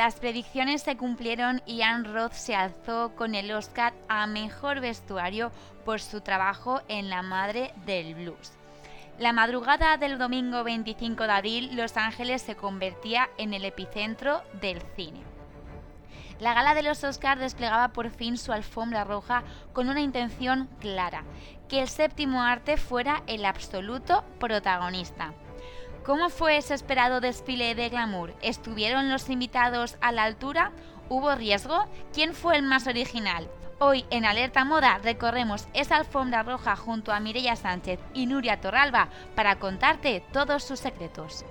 Las predicciones se cumplieron y Anne Roth se alzó con el Oscar a Mejor Vestuario por su trabajo en La Madre del Blues. La madrugada del domingo 25 de abril, Los Ángeles se convertía en el epicentro del cine. La gala de los Oscars desplegaba por fin su alfombra roja con una intención clara, que el séptimo arte fuera el absoluto protagonista. ¿Cómo fue ese esperado desfile de glamour? ¿Estuvieron los invitados a la altura? ¿Hubo riesgo? ¿Quién fue el más original? Hoy en Alerta Moda recorremos esa alfombra roja junto a Mireia Sánchez y Nuria Torralba para contarte todos sus secretos.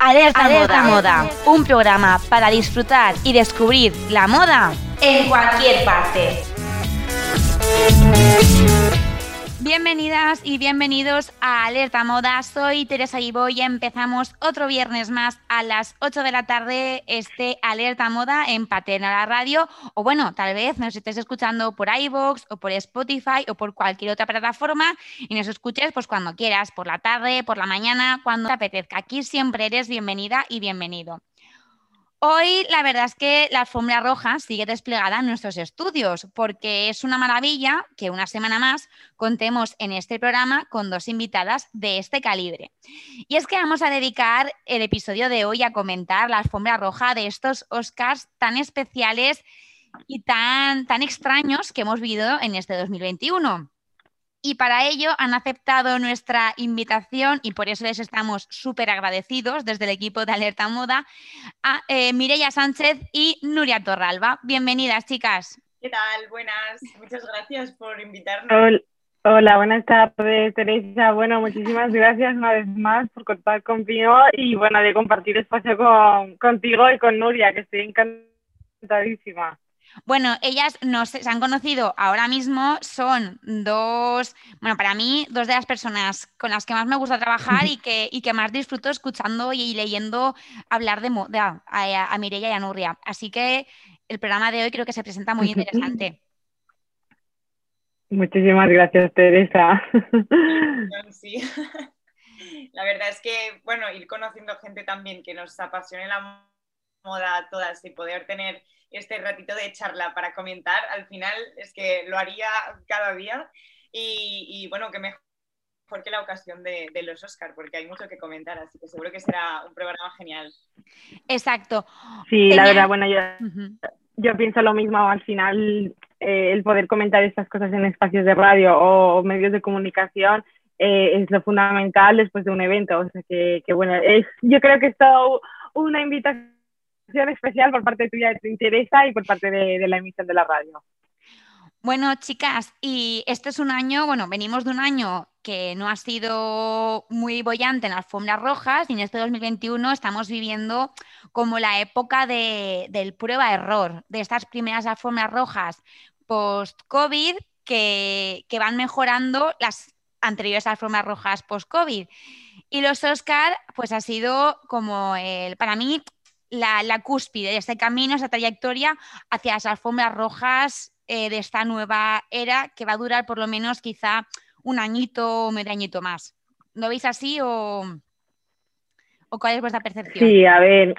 Alerta, Moda, un programa para disfrutar y descubrir la moda en cualquier parte. Bienvenidas y bienvenidos a Alerta Moda. Soy Teresa Ibo y empezamos otro viernes más a las 8 de la tarde este Alerta Moda en Paterna la Radio. O bueno, tal vez nos estés escuchando por iVoox o por Spotify o por cualquier otra plataforma y nos escuches pues cuando quieras, por la tarde, por la mañana, cuando te apetezca. Aquí siempre eres bienvenida y bienvenido. Hoy la verdad es que la alfombra roja sigue desplegada en nuestros estudios porque es una maravilla que una semana más contemos en este programa con dos invitadas de este calibre. Y es que vamos a dedicar el episodio de hoy a comentar la alfombra roja de estos Oscars tan especiales y tan, tan extraños que hemos vivido en este 2021. Y para ello han aceptado nuestra invitación y por eso les estamos súper agradecidos desde el equipo de Alerta Moda a eh, Mireia Sánchez y Nuria Torralba. Bienvenidas, chicas. ¿Qué tal? Buenas. Muchas gracias por invitarnos. Hola, buenas tardes, Teresa. Bueno, muchísimas gracias una vez más por contar conmigo y bueno, de compartir espacio con, contigo y con Nuria, que estoy encantadísima. Bueno, ellas nos se han conocido ahora mismo, son dos, bueno, para mí, dos de las personas con las que más me gusta trabajar y que, y que más disfruto escuchando y leyendo hablar de moda a, a Mireia y a Nurria. Así que el programa de hoy creo que se presenta muy interesante. Muchísimas gracias, Teresa. Sí. La verdad es que, bueno, ir conociendo gente también que nos apasione la moda a todas y poder tener este ratito de charla para comentar, al final es que lo haría cada día y, bueno, que mejor que la ocasión de, los Oscar, porque hay mucho que comentar, así que seguro que será un programa genial. Exacto. Sí, la verdad, bueno, yo, yo pienso lo mismo, al final eh, el poder comentar estas cosas en espacios de radio o, medios de comunicación eh, es lo fundamental después de un evento, o sea que, que bueno, es, yo creo que es todo una invitación especial por parte tuya de tu interesa y por parte de, la emisión de la radio. Bueno, chicas, y este es un año, bueno, venimos de un año que no ha sido muy bollante en alfombras rojas y en este 2021 estamos viviendo como la época de, del prueba-error, de estas primeras alfombras rojas post-COVID que, que, van mejorando las anteriores alfombras rojas post-COVID. Y los Oscar, pues ha sido como el, para mí, la, cúspide de este camino, esa trayectoria hacia las alfombras rojas eh, de esta nueva era que va a durar por lo menos quizá un añito o medio añito más. ¿Lo veis así o cuál es vuestra percepción? Sí, a ver,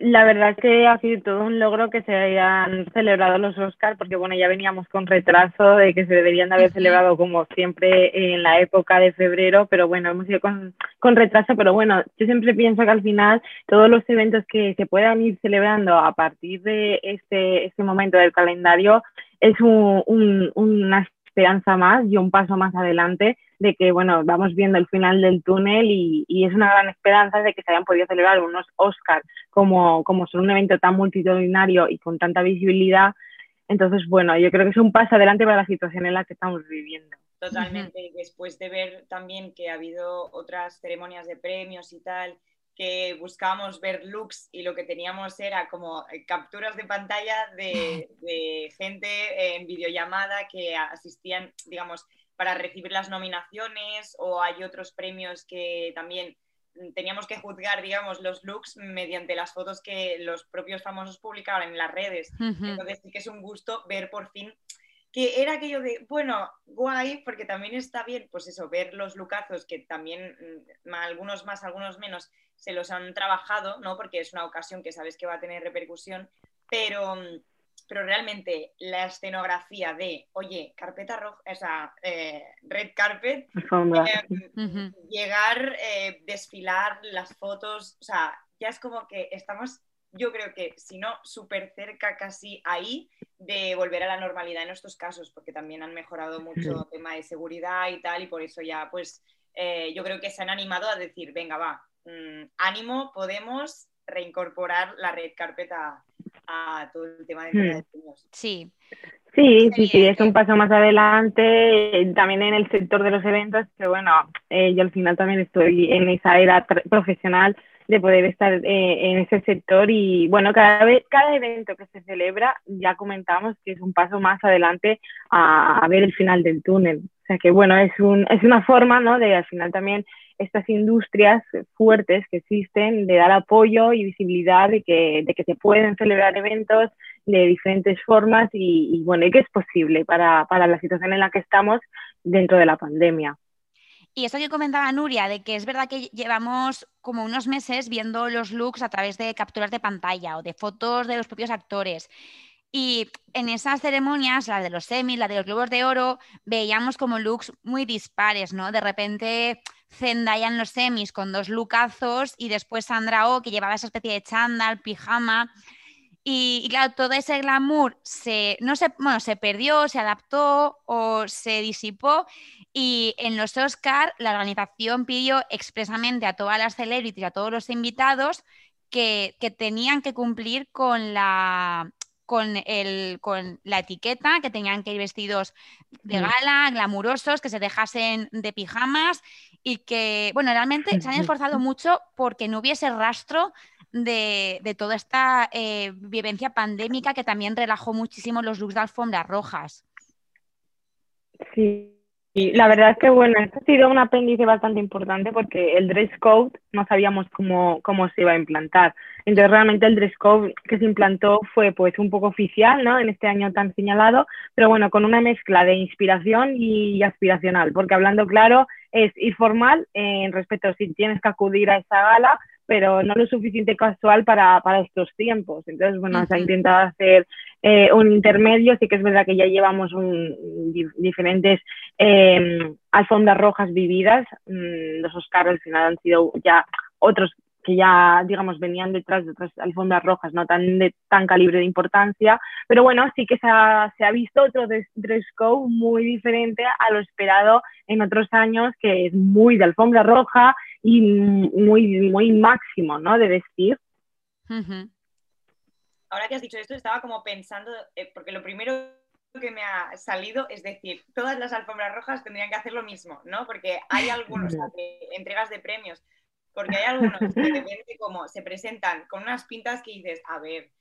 la verdad es que ha sido todo un logro que se hayan celebrado los Oscars, porque bueno, ya veníamos con retraso de que se deberían de haber celebrado como siempre en la época de febrero, pero bueno, hemos ido con, con retraso, pero bueno, yo siempre pienso que al final todos los eventos que se puedan ir celebrando a partir de este, este momento del calendario es un, un, una esperanza más y un paso más adelante de que, bueno, vamos viendo el final del túnel y, es una gran esperanza de que se hayan podido celebrar unos Oscars como, como son un evento tan multitudinario y con tanta visibilidad. Entonces, bueno, yo creo que es un paso adelante para la situación en la que estamos viviendo. Totalmente. Después de ver también que ha habido otras ceremonias de premios y tal, que buscábamos ver looks y lo que teníamos era como eh, capturas de pantalla de, de gente en videollamada que asistían, digamos, para recibir las nominaciones o hay otros premios que también teníamos que juzgar, digamos, los looks mediante las fotos que los propios famosos publicaban en las redes. Entonces sí que es un gusto ver por fin que era aquello de, bueno, guay, porque también está bien, pues eso, ver los lucazos que también, mm, algunos más, algunos menos, se los han trabajado, ¿no? Porque es una ocasión que sabes que va a tener repercusión, pero, pero realmente la escenografía de, oye, carpeta roja, o sea, eh, red carpet, eh, llegar, eh, desfilar las fotos, o sea, ya es como que estamos yo creo que, si no, súper cerca casi ahí de volver a la normalidad en estos casos, porque también han mejorado mucho el tema de seguridad y tal, y por eso ya, pues, eh, yo creo que se han animado a decir, venga, va, mm, ánimo, podemos reincorporar la red carpeta a todo el tema de hmm. Sí. Sí, sí, sí, es un paso más adelante, también en el sector de los eventos, que bueno, eh, yo al final también estoy en esa era profesional de poder estar eh, en ese sector y bueno, cada vez, cada evento que se celebra ya comentamos que es un paso más adelante a, ver el final del túnel. O sea que bueno, es, un, es una forma, ¿no? De al final también estas industrias fuertes que existen, de dar apoyo y visibilidad de que, de que se pueden celebrar eventos de diferentes formas y, y bueno, que es posible para, para la situación en la que estamos dentro de la pandemia. Y eso que comentaba Nuria, de que es verdad que llevamos como unos meses viendo los looks a través de capturas de pantalla o de fotos de los propios actores. Y en esas ceremonias, la de los semis, la de los globos de oro, veíamos como looks muy dispares, ¿no? De repente Zendaya en los semis con dos lookazos y después Sandra Oh que llevaba esa especie de chándal, pijama. Y, claro, todo ese glamour se, no se, bueno, se perdió, se adaptó o se disipó y en los Oscar la organización pidió expresamente a todas las celebrities, a todos los invitados, que, tenían que cumplir con la, con, el, con la etiqueta, que tenían que ir vestidos de gala, glamurosos, que se dejasen de pijamas y que, bueno, realmente se han esforzado mucho porque no hubiese rastro de, toda esta eh, vivencia pandémica que también relajó muchísimo los looks de alfombras rojas. Sí, la verdad es que bueno, esto ha sido un apéndice bastante importante porque el dress code no sabíamos cómo, cómo se iba a implantar. Entonces realmente el dress code que se implantó fue pues un poco oficial, ¿no? En este año tan señalado, pero bueno, con una mezcla de inspiración y aspiracional, porque hablando claro es informal en respecto si tienes que acudir a esa gala, pero no lo suficiente casual para, para estos tiempos. Entonces, bueno, se ha intentado hacer eh, un intermedio, sí que es verdad que ya llevamos diferentes eh, rojas vividas, mm, los Oscars al final han sido ya otros que ya, digamos, venían detrás de otras alfombras rojas, no tan de tan calibre de importancia, pero bueno, sí que se ha, se ha visto otro dress muy diferente a lo esperado en otros años, que es muy de alfombra roja y muy, muy máximo, ¿no? De vestir. Ahora que has dicho esto, estaba como pensando, eh, porque lo primero que me ha salido es decir, todas las alfombras rojas tendrían que hacer lo mismo, ¿no? Porque hay algunos entregas de premios, porque hay algunos que de repente como se presentan con unas pintas que dices, a ver,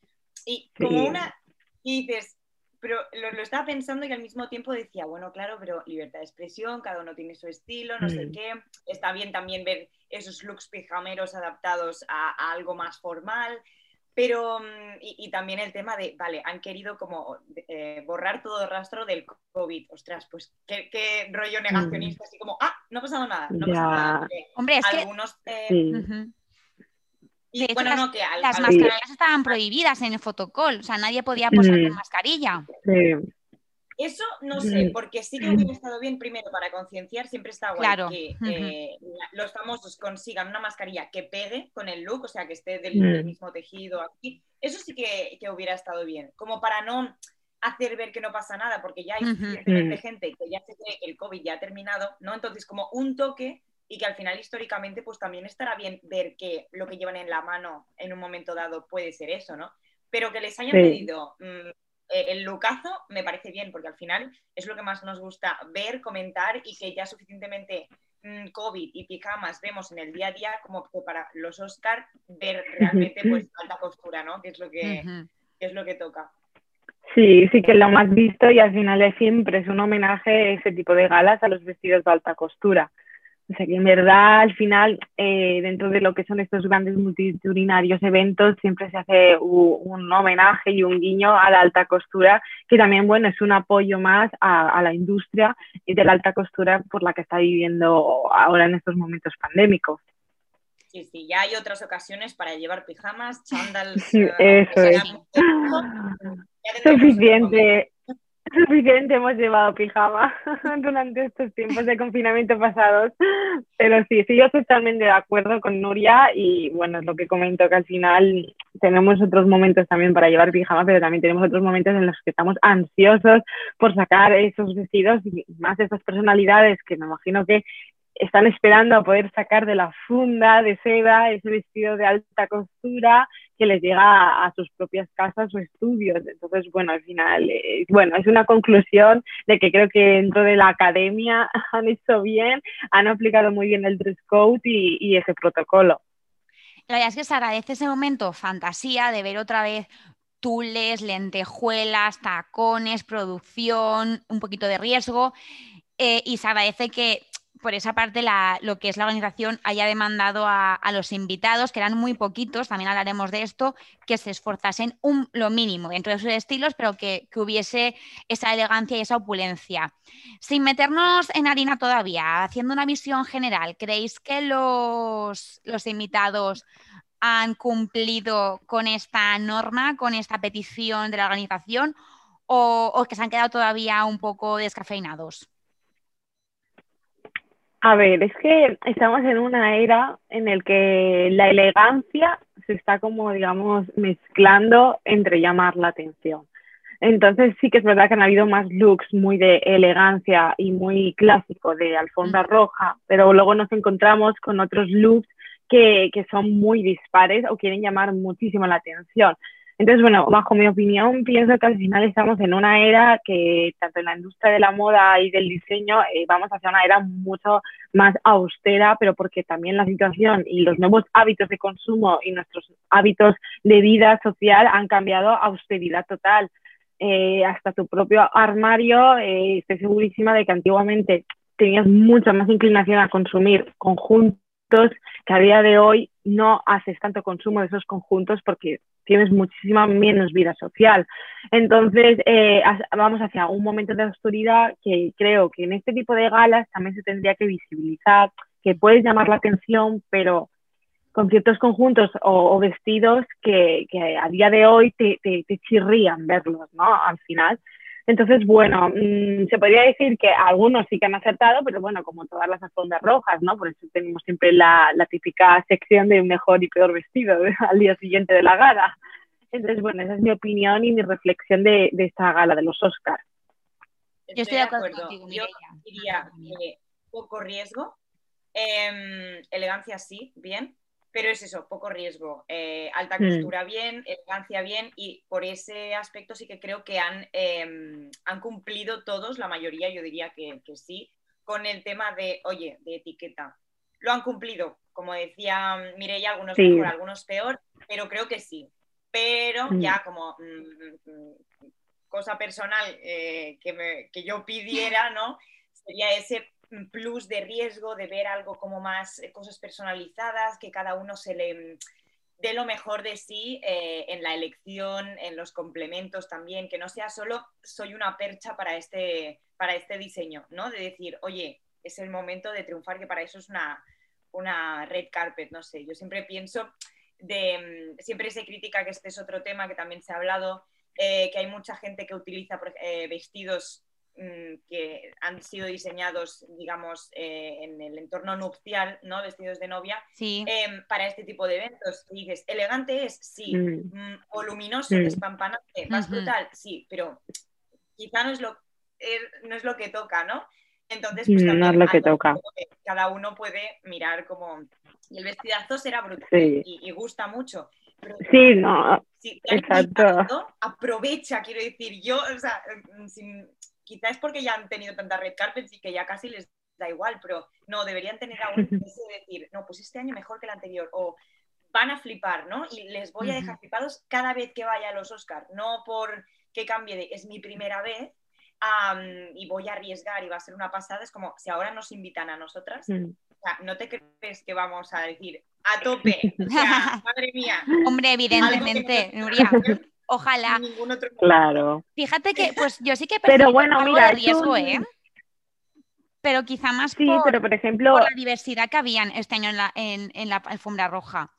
y como una, y dices, pero lo, lo, estaba pensando y al mismo tiempo decía, bueno, claro, pero libertad de expresión, cada uno tiene su estilo, no sé mm. qué. Está bien también ver esos looks pijameros adaptados a, algo más formal. Pero, mm, y, también el tema de, vale, han querido como eh, borrar todo el rastro del COVID. Ostras, pues qué, qué rollo negacionista, mm. así como, ah, no ha pasado nada, no ha pasado nada. Hombre, es algunos, eh, y bueno, las, no, que las mascarillas estaban prohibidas en el fotocall, o sea, nadie podía posar con mascarilla. Eso no sé, porque sí que hubiera estado bien primero para concienciar, siempre está guay que eh, los famosos consigan una mascarilla que pegue con el look, o sea, que esté del, mismo tejido aquí. Eso sí que, que, hubiera estado bien, como para no hacer ver que no pasa nada, porque ya hay gente que ya se cree que el COVID ya ha terminado, ¿no? Entonces, como un toque y que al final históricamente pues también estará bien ver que lo que llevan en la mano en un momento dado puede ser eso, ¿no? Pero que les hayan pedido mm, eh, el lucazo me parece bien, porque al final es lo que más nos gusta ver, comentar y que ya suficientemente mm, COVID y pijamas vemos en el día a día como para los Oscar ver realmente pues alta costura, ¿no? Que es lo que, es lo que toca. Sí, sí que lo más visto y al final es siempre es un homenaje ese tipo de galas a los vestidos de alta costura O sea que en verdad al final, eh, dentro de lo que son estos grandes multitudinarios eventos, siempre se hace un, homenaje y un guiño a la alta costura, que también, bueno, es un apoyo más a, a la industria y de la alta costura por la que está viviendo ahora en estos momentos pandémicos. Sí, sí, ya hay otras ocasiones para llevar pijamas, chándals. Eso es. Suficiente. Suficiente hemos llevado pijama durante estos tiempos de confinamiento pasados, pero sí, sí, yo estoy totalmente de acuerdo con Nuria y bueno, es lo que comento que al final tenemos otros momentos también para llevar pijama, pero también tenemos otros momentos en los que estamos ansiosos por sacar esos vestidos y más esas personalidades que me imagino que están esperando a poder sacar de la funda de seda ese vestido de alta costura que les llega a, sus propias casas o estudios. Entonces, bueno, al final, eh, bueno, es una conclusión de que creo que dentro de la academia han hecho bien, han aplicado muy bien el dress code y, ese protocolo. La verdad es que se agradece ese momento fantasía de ver otra vez tules, lentejuelas, tacones, producción, un poquito de riesgo. Eh, y se agradece que por esa parte lo que es la organización haya demandado a, los invitados, que eran muy poquitos, también hablaremos de esto, que se esforzasen lo mínimo dentro de sus estilos, pero que, hubiese esa elegancia y esa opulencia. Sin meternos en harina todavía, haciendo una visión general, ¿creéis que los, los invitados han cumplido con esta norma, con esta petición de la organización, o que se han quedado todavía un poco descafeinados? A ver, es que estamos en una era en la que la elegancia se está como, digamos, mezclando entre llamar la atención. Entonces sí que es verdad que han habido más looks muy de elegancia y muy clásico de alfombra mm. roja, pero luego nos encontramos con otros looks que, que son muy dispares o quieren llamar muchísimo la atención. Entonces, bueno, bajo mi opinión, pienso que al final estamos en una era que, tanto en la industria de la moda y del diseño, eh, vamos hacia una era mucho más austera, pero porque también la situación y los nuevos hábitos de consumo y nuestros hábitos de vida social han cambiado a austeridad total. Eh, hasta tu propio armario, eh, estoy segurísima de que antiguamente tenías mucha más inclinación a consumir conjuntos que a día de hoy no haces tanto consumo de esos conjuntos porque tienes muchísima menos vida social. Entonces, eh, vamos hacia un momento de austeridad que creo que en este tipo de galas también se tendría que visibilizar, que puedes llamar la atención, pero con ciertos conjuntos o, vestidos que, a día de hoy te, te, te chirrían verlos, ¿no? Al final. Entonces, bueno, mm, se podría decir que algunos sí que han acertado, pero bueno, como todas las alfombras rojas, ¿no? Por eso tenemos siempre la, típica sección de mejor y peor vestido al día siguiente de la gala. Entonces, bueno, esa es mi opinión y mi reflexión de, esta gala de los Oscars. Yo estoy de acuerdo. Yo diría que poco riesgo, em, elegancia sí, bien, pero es eso, poco riesgo. Eh, alta mm. costura bien, elegancia bien, y por ese aspecto sí que creo que han, em, han cumplido todos, la mayoría yo diría que, sí, con el tema de, oye, de etiqueta. Lo han cumplido, como decía Mireia, algunos mejor, algunos peor, pero creo que sí. Pero mm. ya como mm, cosa personal eh, que, que yo pidiera, ¿no? Sería ese plus de riesgo de ver algo como más eh, cosas personalizadas, que cada uno se le mm, dé lo mejor de sí eh, en la elección, en los complementos también, que no sea solo soy una percha para este, para este diseño, ¿no? De decir, oye, es el momento de triunfar, que para eso es una, una red carpet, no sé, yo siempre pienso de, mm, siempre se critica que este es otro tema que también se ha hablado, eh, que hay mucha gente que utiliza vestidos que han sido diseñados, digamos, eh, en el entorno nupcial, ¿no? Vestidos de novia, em, para este tipo de eventos. Y dices, elegante es, sí, mm. Mm, o luminoso, despampanante, más brutal, sí, pero quizá no es lo, no es lo que toca, ¿no? Entonces, pues no es lo que toca. cada uno puede mirar como... Y el vestidazo será brutal y, gusta mucho. sí, no, exacto. aprovecha, quiero decir, yo, o sea, sin, quizás es porque ya han tenido tantas red carpets y que ya casi les da igual, pero no, deberían tener aún ese de decir, no, pues este año mejor que el anterior, o van a flipar, ¿no? Y les voy a dejar flipados cada vez que vaya a los Oscars, no por que cambie de, es mi primera vez, y voy a arriesgar y va a ser una pasada, es como si ahora nos invitan a nosotras, mm. sea, ¿no te crees que vamos a decir a tope? O sea, madre mía. Hombre, evidentemente, Nuria. Ojalá. Claro. Fíjate que, pues yo sí que pero bueno, algo mira, de riesgo, ¿eh? Pero quizá más sí, por, pero por ejemplo, por la diversidad que habían este año en la, en, en la alfombra roja.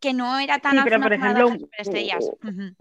Que no era tan Sí, pero, por ejemplo, roja superestrellas. Ujú.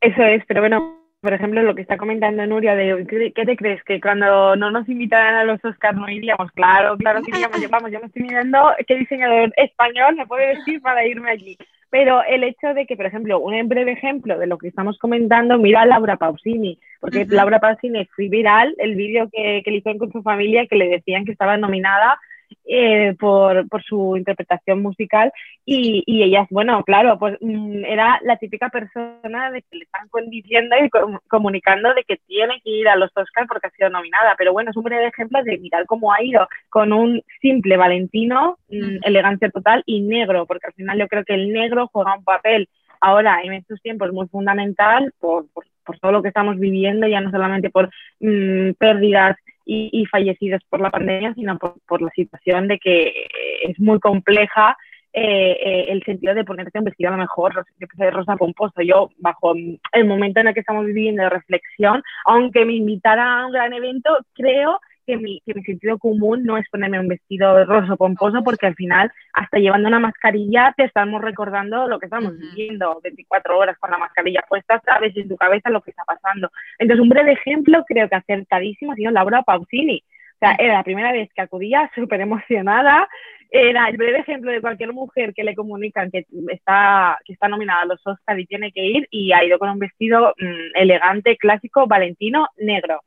Eso es, pero bueno, por ejemplo, lo que está comentando Nuria, de ¿qué, qué te crees? Que cuando no nos invitaran a los Oscars no iríamos, claro, claro que iríamos, Yo, vamos, yo me estoy mirando qué diseñador español me puede decir para irme allí. Pero el hecho de que, por ejemplo, un breve ejemplo de lo que estamos comentando, mira a Laura Pausini, porque. Laura Pausini fue viral el vídeo que, que le hicieron con su familia, que le decían que estaba nominada eh, por, por su interpretación musical y, y ella, bueno, claro, pues mm, era la típica persona de que le están diciendo y com- comunicando de que tiene que ir a los Oscars porque ha sido nominada, pero bueno, es un breve ejemplo de mirar cómo ha ido con un simple Valentino, mm, elegancia total y negro, porque al final yo creo que el negro juega un papel ahora en estos tiempos muy fundamental por, por, por todo lo que estamos viviendo, ya no solamente por mm, pérdidas y, y fallecidos por la pandemia, sino por, por la situación de que eh, es muy compleja eh, eh, el sentido de ponerte un vestido a lo mejor sé, rosa pomposo. Yo, bajo el momento en el que estamos viviendo de reflexión, aunque me invitara a un gran evento, creo que mi, que mi sentido común no es ponerme un vestido rosa pomposo, porque al final, hasta llevando una mascarilla, te estamos recordando lo que estamos viviendo 24 horas con la mascarilla puesta, sabes en tu cabeza lo que está pasando. Entonces, un breve ejemplo, creo que acertadísimo, ha sido Laura Pausini. O sea, era la primera vez que acudía súper emocionada. Era el breve ejemplo de cualquier mujer que le comunican que está, que está nominada a los Oscars y tiene que ir, y ha ido con un vestido mm, elegante, clásico, valentino, negro.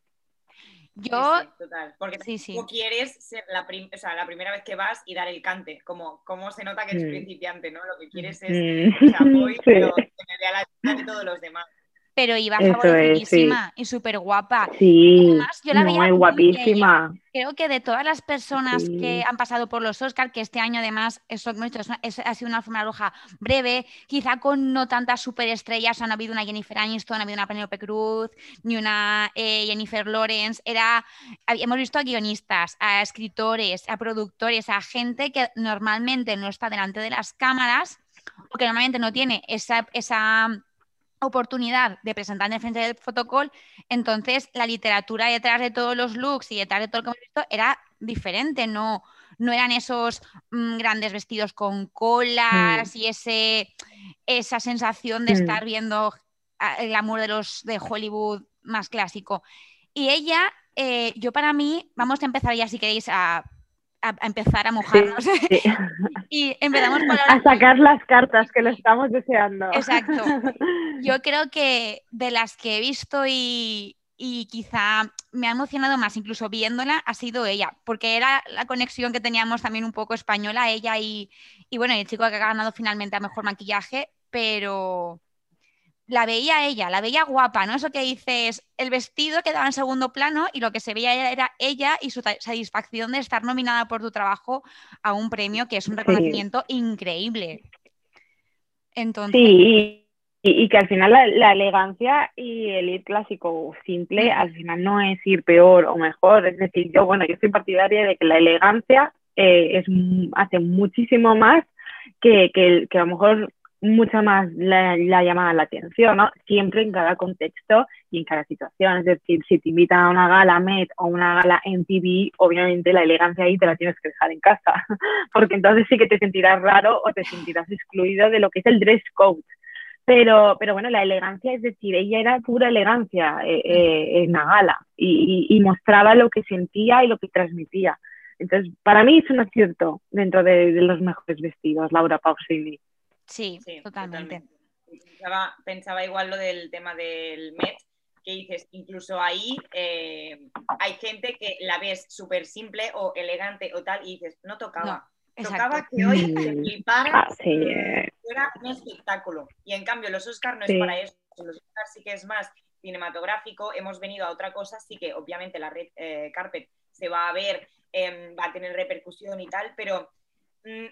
Yo, Sí, sí, total. Porque sí, sí. tú quieres ser la, prim- o sea, la primera vez que vas y dar el cante, como, como se nota que eres Mm. principiante, ¿no? Lo que quieres es, o sea, voy, Sí. pero que me vea la cara de todos los demás. Pero iba Eso favorecidísima y súper guapa. Sí, Además, yo la veía muy guapísima. Creo que de todas las personas Sí. que han pasado por los Oscars, que este año además eso, hemos dicho, es una- es- ha sido una alfombra roja breve, quizá con no tantas superestrellas, o sea, no ha habido una Jennifer Aniston, no ha habido una Penelope Cruz, ni una eh, Jennifer Lawrence, era, hemos visto a guionistas, a escritores, a productores, a gente que normalmente no está delante de las cámaras o que normalmente no tiene esa, esa oportunidad de presentar en el frente del fotocall, entonces la literatura detrás de todos los looks y detrás de todo lo que hemos visto era diferente, no, no eran esos mm, grandes vestidos con colas y ese, esa sensación de Mm. estar viendo ah, el amor de los de Hollywood más clásico. Y ella, eh, yo para mí, vamos a empezar ya si queréis a, a- a empezar a mojarnos. Sí. y empezamos por A sacar las cartas que lo estamos deseando. Exacto. Yo creo que de las que he visto y, y quizá me ha emocionado más, incluso viéndola, ha sido ella, porque era la conexión que teníamos también un poco española, ella y, y bueno, el chico que ha ganado finalmente a mejor maquillaje, pero la veía ella, la veía guapa, ¿no? Eso que dices, el vestido quedaba en segundo plano y lo que se veía era, ella y su satisfacción de estar nominada por tu trabajo a un premio que es un Sí. reconocimiento increíble. Entonces, Sí, y, y que al final la, la elegancia y el ir clásico simple, Mm. al final no es ir peor o mejor. Es decir, yo, bueno, yo soy partidaria de que la elegancia eh, es, hace muchísimo más que, que, que a lo mejor mucha más la, la llamada la atención, ¿no? Siempre en cada contexto y en cada situación. Es decir, si te invitan a una gala Met o una gala MTV, obviamente la elegancia ahí te la tienes que dejar en casa, porque entonces sí que te sentirás raro o te sentirás excluido de lo que es el dress code. Pero, pero bueno, la elegancia, es decir, ella era pura elegancia eh, eh, en la gala y, y- y mostraba lo que sentía y lo que transmitía. Entonces, para mí es un acierto dentro de, de los mejores vestidos, Laura Pausini. Sí, Sí, totalmente. Pensaba, pensaba igual lo del tema del Met, que dices, incluso ahí eh, hay gente que la ves súper simple o elegante o tal, y dices, no tocaba. Tocaba Exacto. que hoy te Mm. fliparas, Ah, sí, eh. fuera un espectáculo. Y en cambio, los Oscars no Sí. es para eso. Los Oscars sí que es más cinematográfico. Hemos venido a otra cosa, sí que obviamente la red eh, carpet se va a ver, em, va a tener repercusión y tal, pero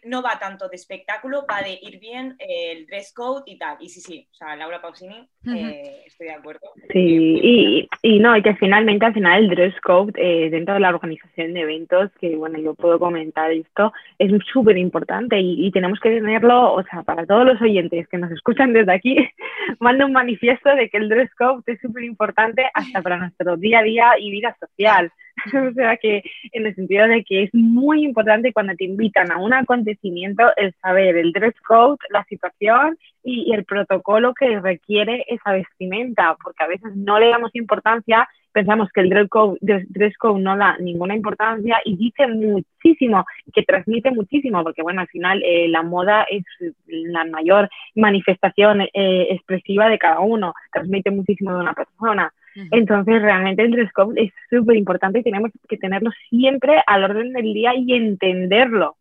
no va tanto de espectáculo, va de ir bien eh, el dress code y tal. Y sí, sí, o sea, Laura Pausini, eh, estoy de acuerdo. Sí, y, y, no, y que finalmente al final el dress code eh, dentro de la organización de eventos, que bueno, yo puedo comentar esto, es súper importante y, y, tenemos que tenerlo, o sea, para todos los oyentes que nos escuchan desde aquí, mando un manifiesto de que el dress code es súper importante hasta para nuestro día a día y vida social. o sea que en el sentido de que es muy importante cuando te invitan a un acontecimiento el saber el dress code, la situación y, el protocolo que requiere esa vestimenta, porque a veces no le damos importancia, pensamos que el dress code, dress code no da ninguna importancia y dice muchísimo, que transmite muchísimo, porque bueno, al final eh, la moda es la mayor manifestación eh, expresiva de cada uno, transmite muchísimo de una persona. Entonces, realmente el dress code es súper importante y tenemos que tenerlo siempre al orden del día y entenderlo.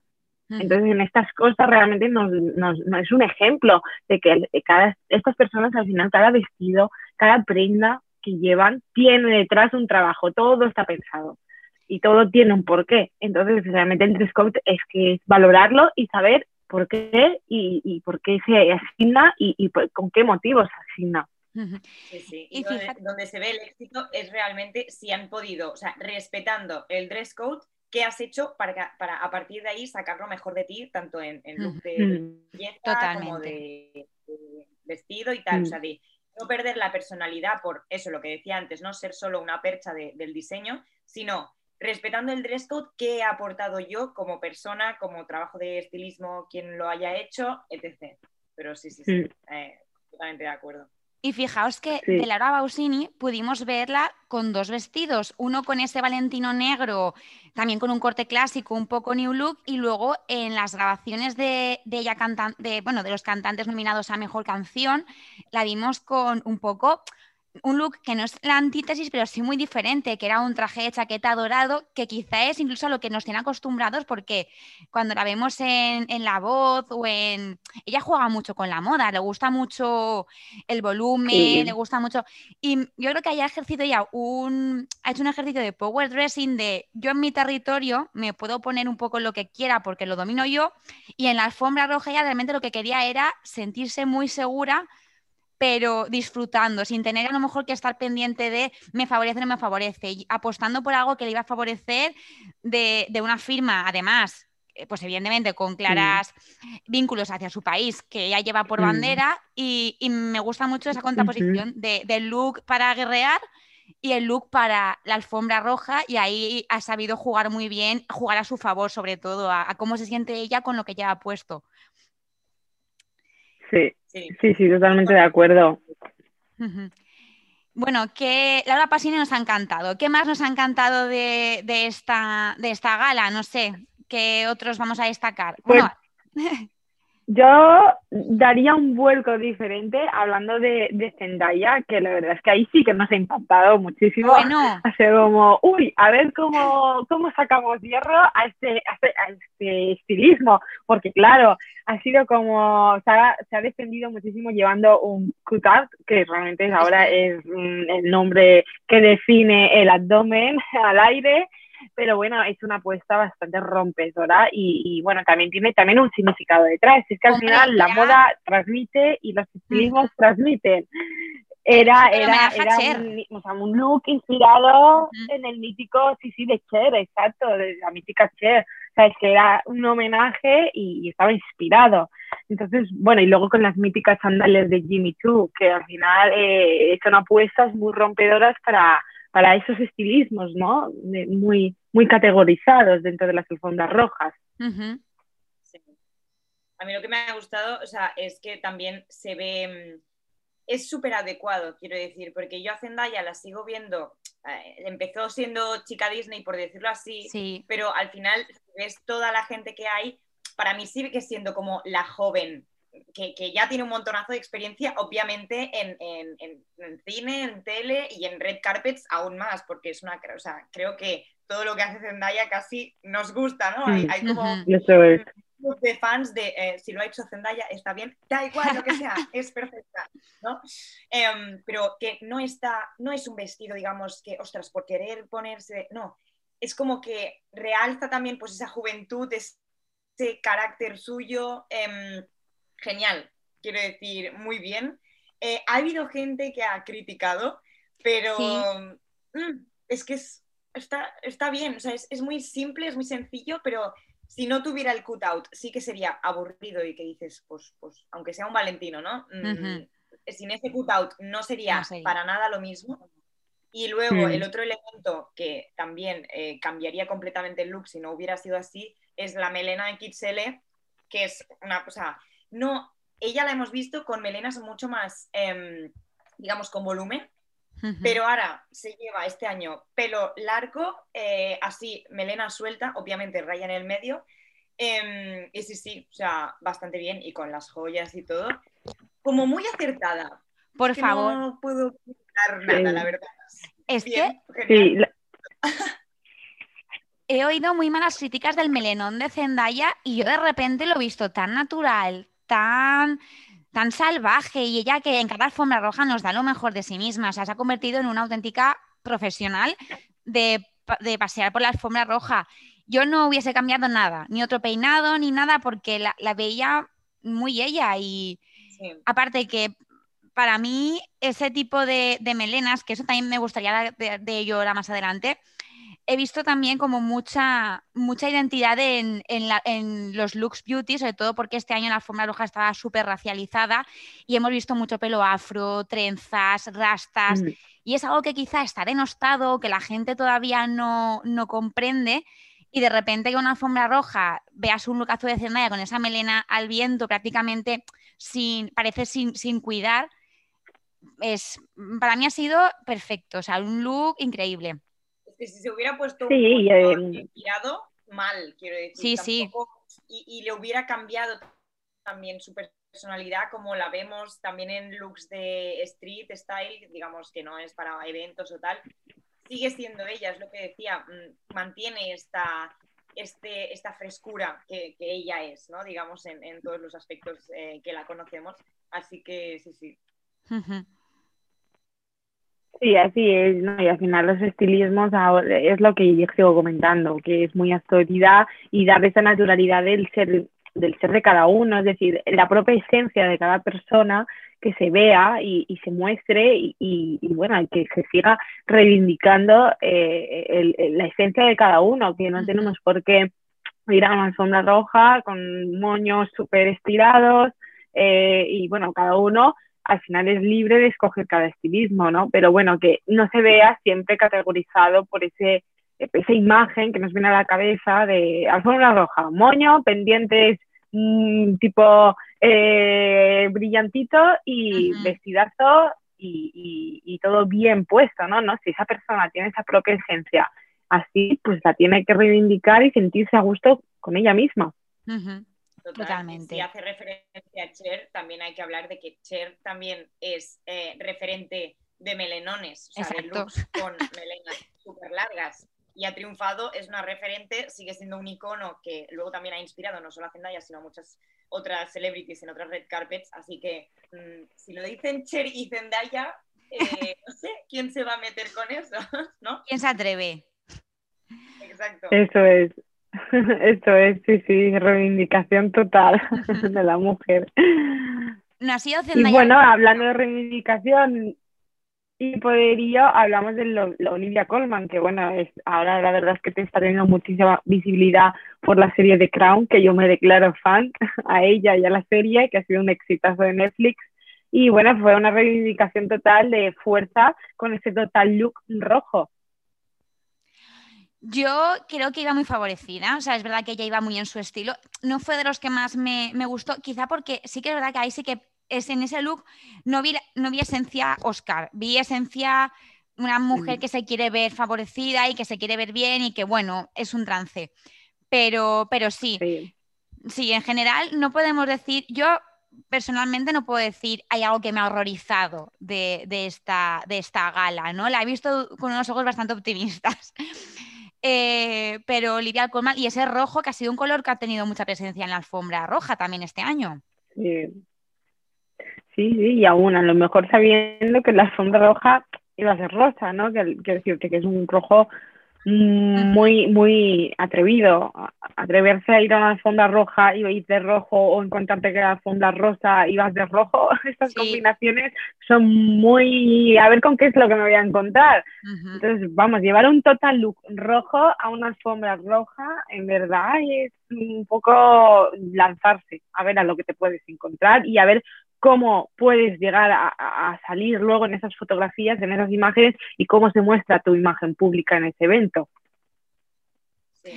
Entonces, en estas cosas realmente nos, nos, es un ejemplo de que cada, estas personas al final, cada vestido, cada prenda que llevan, tiene detrás un trabajo, todo está pensado y todo tiene un porqué. Entonces, realmente el dress code es que es valorarlo y saber por qué y, y por qué se asigna y, y con qué motivos se asigna. Sí, sí. Y, donde, se ve el éxito es realmente si han podido, o sea, respetando el dress code, ¿qué has hecho para, para a partir de ahí sacar lo mejor de ti, tanto en, en look de belleza como de, vestido y tal? O sea, de no perder la personalidad por eso, lo que decía antes, no ser solo una percha del diseño, sino respetando el dress code, qué he aportado yo como persona, como trabajo de estilismo, quien lo haya hecho, etc. Pero sí, sí, sí, eh, totalmente de acuerdo. Y fijaos que de Laura Bausini pudimos verla con dos vestidos, uno con ese Valentino negro, también con un corte clásico, un poco new look, y luego en las grabaciones de, ella de, bueno, de los cantantes nominados a mejor canción, la vimos con un poco un look que no es la antítesis, pero sí muy diferente, que era un traje de chaqueta dorado, que quizá es incluso a lo que nos tiene acostumbrados, porque cuando la vemos en, La Voz o en... Ella juega mucho con la moda, le gusta mucho el volumen, le gusta mucho... Y yo creo que haya ejercido ya un... Ha hecho un ejercicio de power dressing de yo en mi territorio me puedo poner un poco lo que quiera porque lo domino yo, y en la alfombra roja ya realmente lo que quería era sentirse muy segura pero disfrutando, sin tener a lo mejor que estar pendiente de me favorece o no me favorece, y apostando por algo que le iba a favorecer de, una firma, además, eh, pues evidentemente con claras vínculos hacia su país, que ella lleva por bandera, y, me gusta mucho esa contraposición de, del look para guerrear y el look para la alfombra roja, y ahí ha sabido jugar muy bien, jugar a su favor sobre todo, a cómo se siente ella con lo que lleva puesto. Sí, sí, sí, totalmente de acuerdo. Bueno, que Laura Pasini nos ha encantado. ¿Qué más nos ha encantado de, esta, de esta gala? No sé, ¿qué otros vamos a destacar? Pues yo daría un vuelco diferente hablando de, de, Zendaya, que la verdad es que ahí sí que nos ha impactado muchísimo. Bueno. Hacer como, uy, a ver cómo, cómo sacamos hierro a este, este, a este, estilismo, porque claro, ha sido como, se ha, se ha defendido muchísimo llevando un cutout, que realmente ahora es mm, el nombre que define el abdomen al aire pero bueno, es una apuesta bastante rompedora y, bueno, también tiene también un significado detrás. Es que al final la moda transmite y los estilismos transmiten. Era, era, era un, o sea, un, look inspirado en el mítico, sí, sí, de Cher, exacto, de la mítica Cher. O sea, es que era un homenaje y, estaba inspirado. Entonces, bueno, y luego con las míticas sandalias de Jimmy Choo, que al final eh, son apuestas muy rompedoras para, para esos estilismos, ¿no? muy, muy categorizados dentro de las alfombras rojas. A mí lo que me ha gustado, o sea, es que también se ve, mm, es súper adecuado, quiero decir, porque yo a Zendaya la sigo viendo, eh, empezó siendo chica Disney, por decirlo así, pero al final ves toda la gente que hay, para mí sigue siendo como la joven que, ya tiene un montonazo de experiencia, obviamente en, cine, en tele y en red carpets aún más, porque es una, o sea, creo que todo lo que hace Zendaya casi nos gusta, ¿no? Hay, como un de fans de eh, si lo ha hecho Zendaya está bien, da igual lo que sea, es perfecta, ¿no? Em, pero que no está, no es un vestido, digamos, que, ostras, por querer ponerse, no, es como que realza también pues esa juventud, ese carácter suyo. Em, genial, quiero decir, muy bien. Eh, ha habido gente que ha criticado, pero mm, es que está, está bien, o sea, es, muy simple, es muy sencillo, pero si no tuviera el cutout, sí que sería aburrido y que dices, pues, pues aunque sea un Valentino, ¿no? Mm, sin ese cutout no sería, para nada lo mismo. Y luego el otro elemento que también eh, cambiaría completamente el look si no hubiera sido así es la melena XL, que es una, o sea, no, ella la hemos visto con melenas mucho más, em, digamos, con volumen, pero ahora se lleva este año pelo largo, eh, así, melena suelta, obviamente raya en el medio, em, y sí, sí, o sea, bastante bien, y con las joyas y todo, como muy acertada. Por favor. No puedo dar nada, la verdad. Es que... Sí, He oído muy malas críticas del melenón de Zendaya y yo de repente lo he visto tan natural, tan, tan salvaje y ella que en cada alfombra roja nos da lo mejor de sí misma. O sea, se ha convertido en una auténtica profesional de, pasear por la alfombra roja. Yo no hubiese cambiado nada, ni otro peinado, ni nada, porque la, veía muy ella. Y aparte que para mí ese tipo de, melenas, que eso también me gustaría de, de ello ahora más adelante, he visto también como mucha, mucha identidad en, los looks beauty, sobre todo porque este año la alfombra roja estaba súper racializada y hemos visto mucho pelo afro, trenzas, rastas, mm. y es algo que quizá está denostado, que la gente todavía no, comprende, y de repente que una alfombra roja veas un lookazo de Zendaya con esa melena al viento prácticamente sin, parece sin, sin cuidar, es, para mí ha sido perfecto, o sea, un look increíble si se hubiera puesto un eh, tirado, mal, quiero decir. Sí, sí. Y, le hubiera cambiado también su personalidad, como la vemos también en looks de street style, digamos que no es para eventos o tal. Sigue siendo ella, es lo que decía, mm, mantiene esta, este, esta frescura que, ella es, ¿no? Digamos, en, todos los aspectos eh, que la conocemos. Así que sí, sí. Sí, así es, ¿no? Y al final los estilismos es lo que yo sigo comentando, que es muy autoridad y dar esa naturalidad del ser, del ser de cada uno, es decir, la propia esencia de cada persona que se vea y, se muestre y, y, bueno, que se siga reivindicando eh, la esencia de cada uno, que no tenemos por qué ir a una alfombra roja con moños súper estirados eh, y bueno, cada uno al final es libre de escoger cada estilismo, ¿no? Pero bueno, que no se vea siempre categorizado por ese, esa imagen que nos viene a la cabeza de alfombra roja, moño, pendientes mm, tipo eh, brillantito y vestidazo y, todo bien puesto, ¿no? ¿no? Si esa persona tiene esa propia esencia así, pues la tiene que reivindicar y sentirse a gusto con ella misma. Totalmente. Si hace referencia a Cher, también hay que hablar de que Cher también es eh, referente de melenones, o sea, de looks con melenas súper largas. Y ha triunfado, es una referente, sigue siendo un icono que luego también ha inspirado no solo a Zendaya, sino a muchas otras celebrities en otras red carpets. Así que mm, si lo dicen Cher y Zendaya, eh, no sé quién se va a meter con eso, ¿no? ¿Quién se atreve? Exacto. Eso es. Esto es, sí, sí, reivindicación total de la mujer. Nacido y bueno, hablando de reivindicación y poderío, hablamos de la Olivia Colman, que bueno, es ahora la verdad es que te está teniendo muchísima visibilidad por la serie de Crown, que yo me declaro fan a ella y a la serie, que ha sido un exitazo de Netflix. Y bueno, fue una reivindicación total de fuerza con ese total look rojo yo creo que iba muy favorecida, o sea, es verdad que ella iba muy en su estilo. No fue de los que más me, gustó, quizá porque sí que es verdad que ahí sí que es en ese look no vi, no vi esencia Oscar, vi esencia una mujer que se quiere ver favorecida y que se quiere ver bien y que, bueno, es un trance. Pero, pero sí, sí, en general no podemos decir, yo personalmente no puedo decir hay algo que me ha horrorizado de, de, esta, de esta gala, ¿no? La he visto con unos ojos bastante optimistas. Eh, pero Olivia Colman, y ese rojo que ha sido un color que ha tenido mucha presencia en la alfombra roja también este año. Sí, sí, y aún a lo mejor sabiendo que la alfombra roja iba a ser rosa, ¿no? Que, decirte que es un rojo muy, muy atrevido. Atreverse a ir a una alfombra roja y ir de rojo o encontrarte que la alfombra rosa y vas de rojo, estas combinaciones son muy... A ver con qué es lo que me voy a encontrar. Entonces, vamos, llevar un total look rojo a una alfombra roja, en verdad es un poco lanzarse a ver a lo que te puedes encontrar y a ver cómo puedes llegar a, salir luego en esas fotografías, en esas imágenes y cómo se muestra tu imagen pública en ese evento.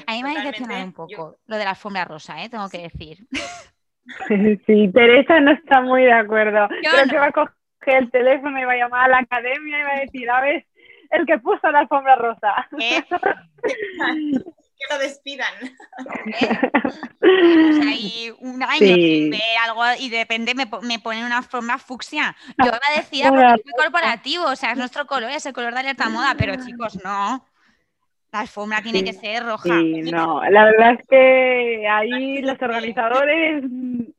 a mí me ha decepcionado un poco lo de la alfombra rosa, ¿eh? tengo que decir. Sí, Teresa no está muy de acuerdo. Creo que va a coger el teléfono y va a llamar a la academia y va a decir, a ver, el que puso la alfombra rosa. ¿Eh? que lo despidan. ¿Eh? un año sin ver algo y de repente me, me ponen una forma fucsia. Yo iba a decir, porque es muy corporativo, o sea, es nuestro color, es el color de alerta moda, pero chicos, no. La alfombra tiene que ser roja. Sí, no, la verdad es que ahí los organizadores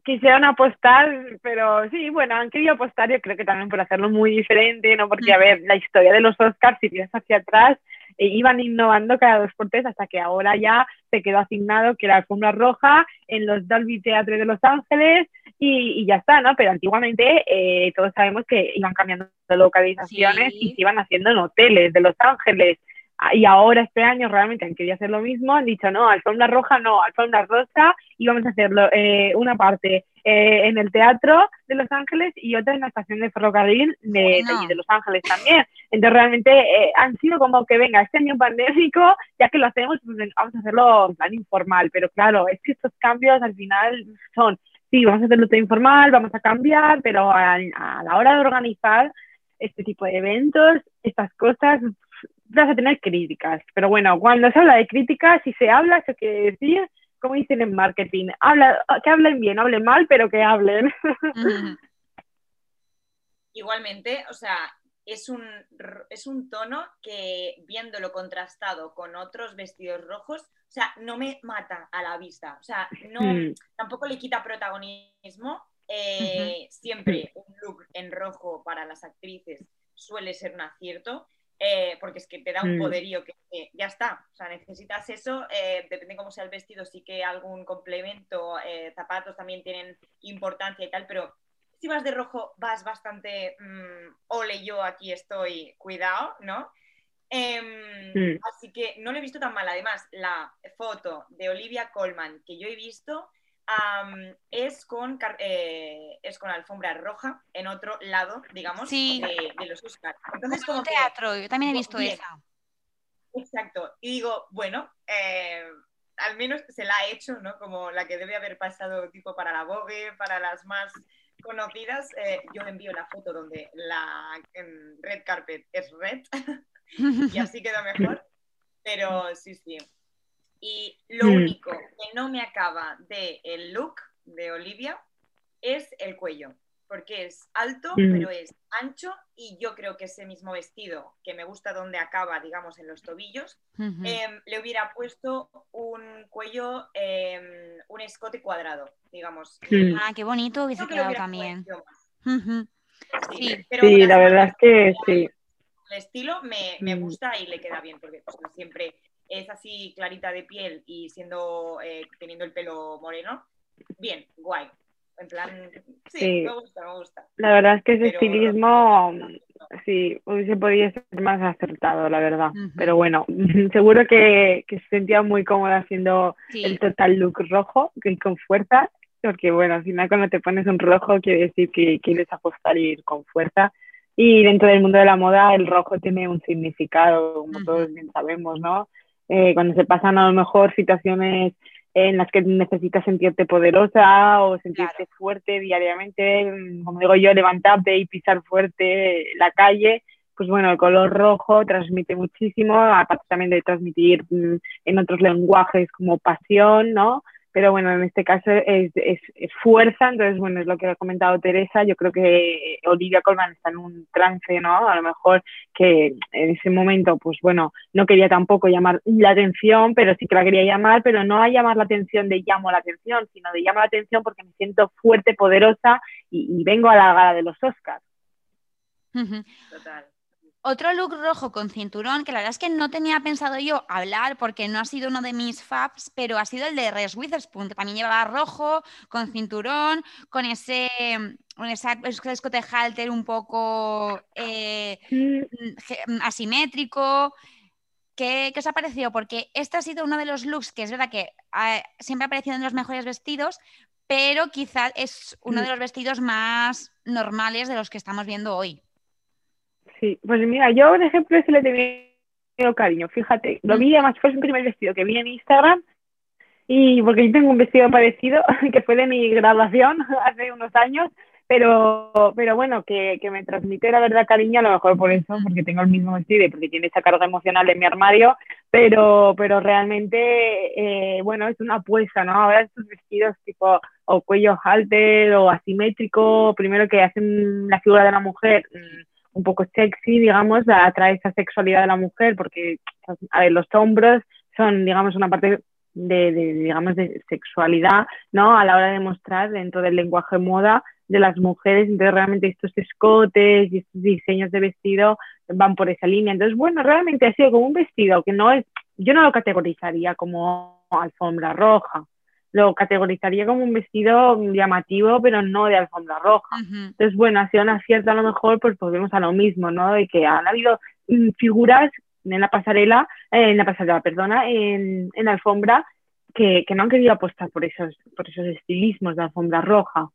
quisieron apostar, pero sí, bueno, han querido apostar, yo creo que también por hacerlo muy diferente, ¿no? Porque, a ver, la historia de los Oscars, si vienes hacia atrás, e iban innovando cada dos por tres hasta que ahora ya se quedó asignado que era alfombra roja en los Dolby Theatre de Los Ángeles y, ya está, ¿no? Pero antiguamente eh, todos sabemos que iban cambiando localizaciones y se iban haciendo en hoteles de Los Ángeles. Ah, y ahora este año realmente han querido hacer lo mismo, han dicho no, alfombra roja no, alfombra rosa y vamos a hacerlo eh, una parte eh, en el teatro de Los Ángeles y otra en la estación de ferrocarril de, de, Los Ángeles también. Entonces realmente eh, han sido como que venga, este año pandémico, ya que lo hacemos, pues vamos a hacerlo en plan informal, pero claro, es que estos cambios al final son, sí, vamos a hacerlo todo informal, vamos a cambiar, pero a la hora de organizar este tipo de eventos, estas cosas, vas a tener críticas. Pero bueno, cuando se habla de críticas, si se habla, eso quiere decir, como dicen en marketing, habla, que hablen bien, hablen mal, pero que hablen. Igualmente, o sea, es un, es un tono que viéndolo contrastado con otros vestidos rojos, o sea, no me mata a la vista, o sea, no, mm. tampoco le quita protagonismo. Eh, siempre un look en rojo para las actrices suele ser un acierto, eh, porque es que te da un mm. poderío que ya está, o sea, necesitas eso, eh, depende cómo sea el vestido, sí que algún complemento, eh, zapatos también tienen importancia y tal, pero si vas de rojo vas bastante, mm, ole, yo aquí estoy, cuidado, ¿no? Em, mm. Así que no lo he visto tan mal. Además, la foto de Olivia Colman que yo he visto es, con, eh, es con alfombra roja en otro lado, digamos, de, los Oscars. Entonces, como, teatro, yo también he visto esa. Exacto. Y digo, bueno, eh, al menos se la ha hecho, ¿no? Como la que debe haber pasado tipo para la Vogue, para las más conocidas. Eh, yo envío la foto donde la red carpet es red y así queda mejor. Pero sí, sí. Y lo mm. único que no me acaba del el look de Olivia es el cuello, porque es alto, mm. pero es ancho y yo creo que ese mismo vestido, que me gusta donde acaba, digamos, en los tobillos, em, le hubiera puesto un cuello, em, un escote cuadrado, digamos. Ah, qué bonito hubiese quedado también. Sí, sí la verdad es que sí. El estilo me, me, mm. gusta y le queda bien, porque pues, siempre es así clarita de piel y siendo eh, teniendo el pelo moreno, bien, guay. En plan, sí, me gusta, me gusta. La verdad es que ese estilismo, sí, hubiese podido ser más acertado, la verdad. Pero bueno, seguro que, se sentía muy cómoda haciendo el total look rojo, que con fuerza, porque bueno, al final cuando te pones un rojo quiere decir que quieres apostar y ir con fuerza. Y dentro del mundo de la moda el rojo tiene un significado, como todos bien sabemos, ¿no? Eh, cuando se pasan a lo mejor situaciones en las que necesitas sentirte poderosa o sentirte fuerte diariamente, mm, como digo yo, levantarte y pisar fuerte la calle, pues bueno, el color rojo transmite muchísimo, aparte también de transmitir mm, en otros lenguajes como pasión, ¿no? Pero bueno, en este caso es, es, fuerza, entonces bueno, es lo que ha comentado Teresa, yo creo que Olivia Colman está en un trance, ¿no? A lo mejor que en ese momento, pues bueno, no quería tampoco llamar la atención, pero sí que la quería llamar, pero no a llamar la atención de llamo la atención, sino de llamo la atención porque me siento fuerte, poderosa y, vengo a la gala de los Oscars. Total. Otro look rojo con cinturón, que la verdad es que no tenía pensado yo hablar porque no ha sido uno de mis faps, pero ha sido el de Reese Witherspoon, que también llevaba rojo, con cinturón, con ese, con esa, escote halter un poco eh, mm, asimétrico. ¿Qué, os ha parecido? Porque este ha sido uno de los looks que es verdad que siempre ha aparecido en los mejores vestidos, pero quizás es uno de los vestidos más normales de los que estamos viendo hoy. Sí, pues mira, yo por ejemplo ese le tenido cariño, fíjate, lo vi además fue el primer vestido que vi en Instagram y porque yo tengo un vestido parecido que fue de mi graduación hace unos años, pero, pero bueno, que, que me transmite la verdad cariño, a lo mejor por eso, porque tengo el mismo vestido y porque tiene esa carga emocional en mi armario, pero, pero realmente, eh, bueno, es una apuesta, ¿no? Ahora estos vestidos tipo o cuello halter o asimétrico, primero que hacen la figura de la mujer mm, un poco sexy, digamos, atrae esa sexualidad de la mujer, porque los hombros son, digamos, una parte de, digamos, de sexualidad, ¿no? A la hora de mostrar dentro del lenguaje moda de las mujeres, entonces realmente estos escotes y estos diseños de vestido van por esa línea. Entonces, bueno, realmente ha sido como un vestido que no es, yo no lo categorizaría como alfombra roja, lo categorizaría como un vestido llamativo, pero no de alfombra roja. Entonces, bueno, ha sido una acierto a lo mejor, pues volvemos a lo mismo, ¿no? De que han habido mm, figuras en la pasarela, eh, en la pasarela, perdona, en, en la alfombra, que, que, no han querido apostar por esos, por esos estilismos de alfombra roja.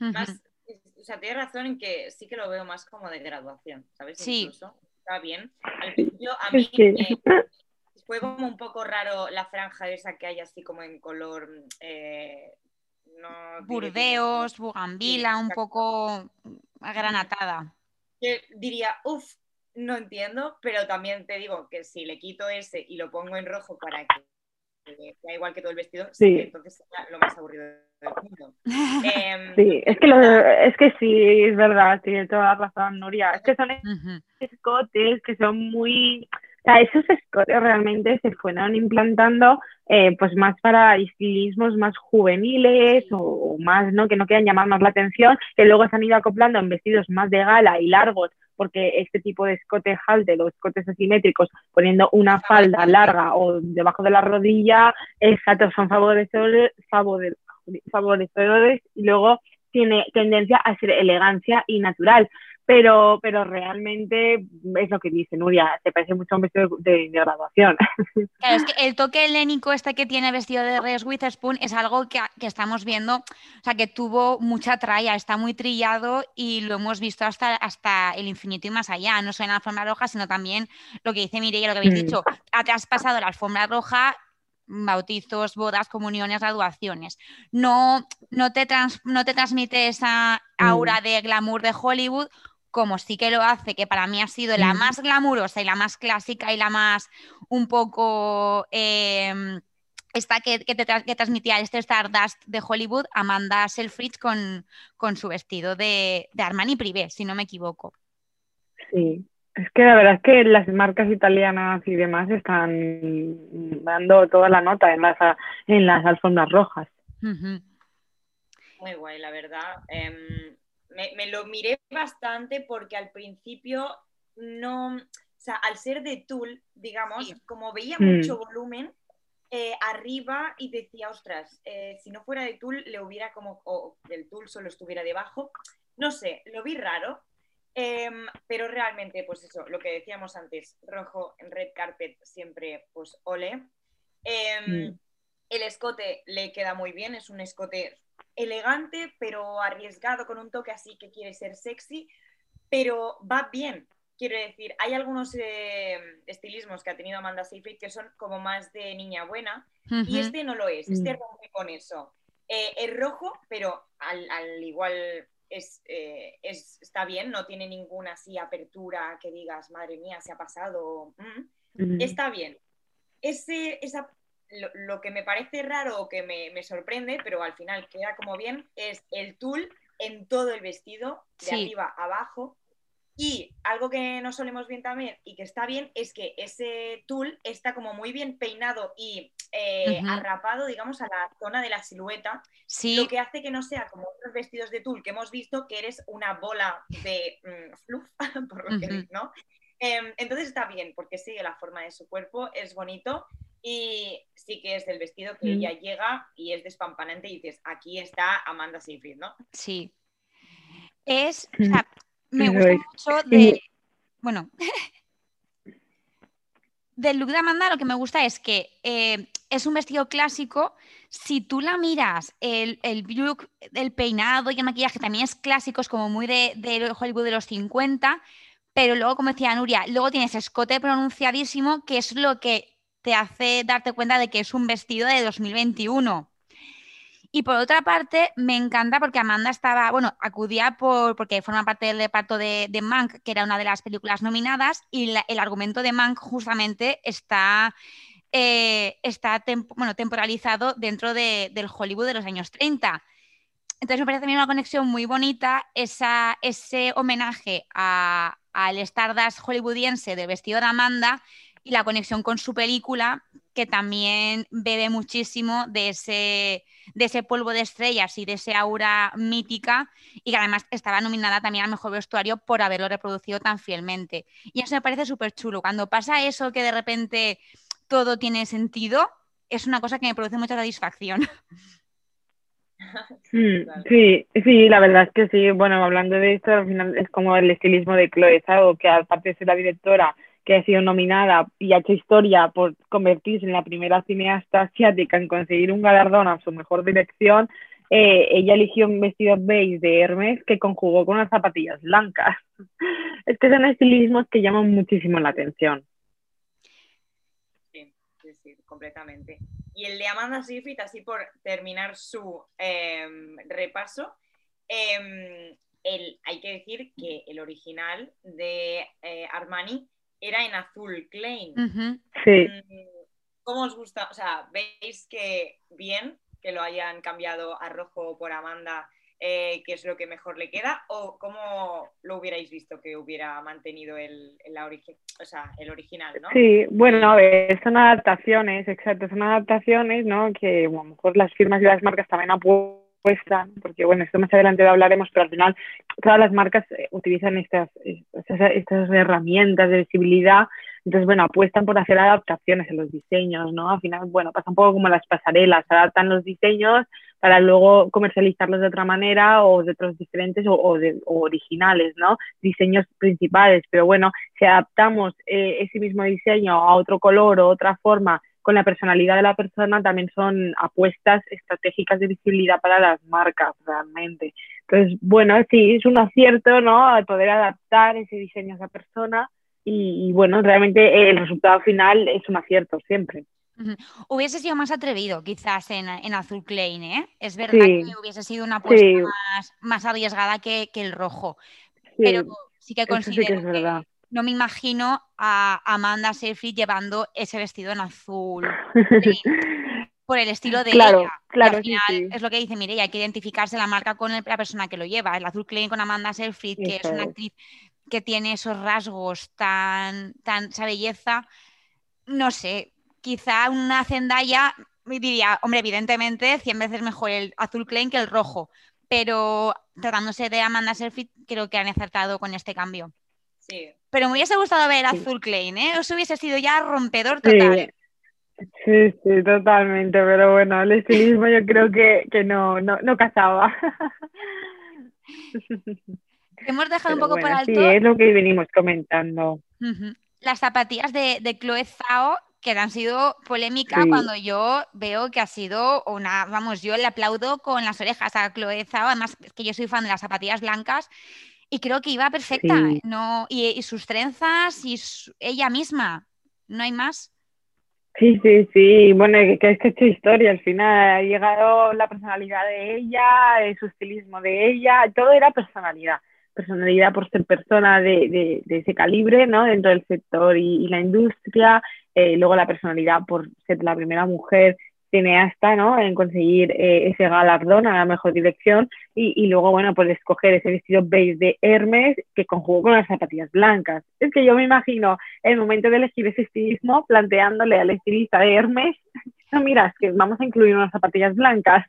o sea, tienes razón en que sí que lo veo más como de graduación, ¿sabes? Sí. está bien. Al principio, a mí fue como un poco raro la franja esa que hay así como en color... Eh, Burdeos, bugambila, un poco agranatada. diría, uff, no entiendo, pero también te digo que si le quito ese y lo pongo en rojo para que sea igual que todo el vestido, sí. entonces será lo más aburrido del mundo. Em, sí, es que, es que sí, es verdad, tiene toda la razón, Nuria. Es que son escotes que son muy sea, esos escotes realmente se fueron implantando eh, pues más para estilismos más juveniles o, más, ¿no? Que no quieran llamar más la atención, que luego se han ido acoplando en vestidos más de gala y largos, porque este tipo de escote halter o escotes asimétricos, poniendo una falda larga o debajo de la rodilla, exacto, son favorecedores, favorecedores y luego tiene tendencia a ser elegancia y natural pero, pero realmente es lo que dice Nuria, te parece mucho un vestido de, graduación. Claro, es que el toque helénico este que tiene vestido de Reese Witherspoon es algo que, que, estamos viendo, o sea, que tuvo mucha tralla, está muy trillado y lo hemos visto hasta, hasta el infinito y más allá, no solo en la alfombra roja, sino también lo que dice Mireia, lo que habéis mm. dicho, te has pasado la alfombra roja bautizos, bodas, comuniones, graduaciones. No, no, te, no te transmite esa aura mm. de glamour de Hollywood como sí que lo hace, que para mí ha sido la más glamurosa y la más clásica y la más un poco em, esta que, te transmitía este Stardust de Hollywood, Amanda Selfridge con, con su vestido de, Armani Privé, si no me equivoco. Sí, es que la verdad es que las marcas italianas y demás están dando toda la nota en las, en las alfombras rojas. Muy guay, la verdad. Em, me, lo miré bastante porque al principio no, o sea, al ser de tul, digamos, como veía mm. mucho volumen, eh, arriba y decía, ostras, eh, si no fuera de tul, le hubiera como, o del tul solo estuviera debajo. No sé, lo vi raro, em, pero realmente, pues eso, lo que decíamos antes, rojo en red carpet siempre, pues ole. Em, mm. El escote le queda muy bien, es un escote elegante, pero arriesgado, con un toque así que quiere ser sexy, pero va bien. Quiero decir, hay algunos eh, estilismos que ha tenido Amanda Seyfried que son como más de niña buena, y este no lo es, este mm. rompe con eso. Eh, es rojo, pero al, igual eh, es, está bien, no tiene ninguna así apertura que digas, madre mía, se ha pasado. Mm. Está bien. Ese, esa lo, que me parece raro o que me, sorprende, pero al final queda como bien, es el tul en todo el vestido, de arriba a abajo. Y algo que no solemos bien también y que está bien es que ese tul está como muy bien peinado y eh, arrapado, digamos, a la zona de la silueta, sí. lo que hace que no sea como otros vestidos de tul que hemos visto, que eres una bola de mm, fluff, por lo que ¿no? Em, entonces está bien, porque sigue la forma de su cuerpo, es bonito y sí que es del vestido que ella llega y es despampanante y dices, aquí está Amanda Seyfried, ¿no? Sí. Es, o sea, me gusta mucho de, bueno, del look de Amanda lo que me gusta es que eh, es un vestido clásico. Si tú la miras, el, el look, el peinado y el maquillaje también es clásico, es como muy de, de Hollywood de los 50, pero luego, como decía Nuria, luego tienes escote pronunciadísimo, que es lo que te hace darte cuenta de que es un vestido de 2021. Y por otra parte, me encanta porque Amanda estaba, bueno, acudía por, porque forma parte del reparto de, de Mank, que era una de las películas nominadas, y el argumento de Mank justamente está, eh, está bueno, temporalizado dentro del Hollywood de los años 30. Entonces me parece también una conexión muy bonita ese homenaje al Stardust hollywoodiense del vestido de Amanda y la conexión con su película, que también bebe muchísimo de ese, de ese polvo de estrellas y de esa aura mítica, y que además estaba nominada también al mejor vestuario por haberlo reproducido tan fielmente. Y eso me parece súper chulo. Cuando pasa eso que de repente todo tiene sentido, es una cosa que me produce mucha satisfacción. Sí, sí, la verdad es que sí. Bueno, hablando de esto, al final es como el estilismo de Chloe, algo que aparte de ser la directora que ha sido nominada y ha hecho historia por convertirse en la primera cineasta asiática en conseguir un galardón a su mejor dirección, eh, ella eligió un vestido beige de Hermes que conjugó con unas zapatillas blancas. Es que son estilismos que llaman muchísimo la atención. Sí, sí, sí, completamente. Y el de Amanda Seyfried, así por terminar su em, repaso, em, el, hay que decir que el original de eh, Armani era en azul Klein. Sí. Mm, ¿Cómo os gusta? O sea, ¿veis que bien que lo hayan cambiado a rojo por Amanda, eh, que es lo que mejor le queda? ¿O cómo lo hubierais visto que hubiera mantenido el, la o sea, el original, ¿no? Sí, bueno, a ver, son adaptaciones, exacto, son adaptaciones, ¿no? Que a lo mejor las firmas y las marcas también apuestan porque bueno, esto más adelante lo hablaremos, pero al final todas las marcas eh, utilizan estas, estas, herramientas de visibilidad, entonces bueno, apuestan por hacer adaptaciones en los diseños, ¿no? Al final, bueno, pasa un poco como las pasarelas, adaptan los diseños para luego comercializarlos de otra manera o de otros diferentes o, de, originales, ¿no? Diseños principales, pero bueno, si adaptamos eh, ese mismo diseño a otro color o otra forma con la personalidad de la persona también son apuestas estratégicas de visibilidad para las marcas realmente. Entonces, bueno, sí, es un acierto, ¿no? poder adaptar ese diseño a esa persona y, bueno, realmente el resultado final es un acierto siempre. Hubiese sido más atrevido quizás en, Azul Klein, ¿eh? Es verdad que hubiese sido una apuesta más, arriesgada que, el rojo. pero sí que considero que, no me imagino a Amanda Seyfried llevando ese vestido en azul. por el estilo de ella. Claro, al final es lo que dice Mireia, hay que identificarse la marca con la persona que lo lleva. El azul Klein con Amanda Seyfried, que es una actriz que tiene esos rasgos tan, tan, esa belleza. No sé, quizá una Zendaya diría, hombre, evidentemente 100 veces mejor el azul Klein que el rojo, pero tratándose de Amanda Seyfried creo que han acertado con este cambio. Pero me hubiese gustado ver Azul Klein, ¿eh? Os hubiese sido ya rompedor total. Sí. Sí, totalmente, pero bueno, el estilismo yo creo que, no, no, no casaba. Hemos dejado un poco por alto. Sí, es lo que venimos comentando. Las zapatillas de, de Chloe Zhao, que han sido polémica cuando yo veo que ha sido una, vamos, yo le aplaudo con las orejas a Chloe Zhao, además que yo soy fan de las zapatillas blancas y creo que iba perfecta, no, y, sus trenzas y ella misma, no hay más. Sí, sí, sí, bueno, que es que hecho historia al final, ha llegado la personalidad de ella, su estilismo de ella, todo era personalidad, personalidad por ser persona de, de, ese calibre, ¿no? Dentro del sector y, la industria, eh, luego la personalidad por ser la primera mujer cineasta ¿no? en conseguir eh, ese galardón a la mejor dirección y, luego, bueno, pues escoger ese vestido beige de Hermes que conjugó con las zapatillas blancas. Es que yo me imagino el momento de elegir ese estilismo planteándole al estilista de Hermes no, mira, es que vamos a incluir unas zapatillas blancas.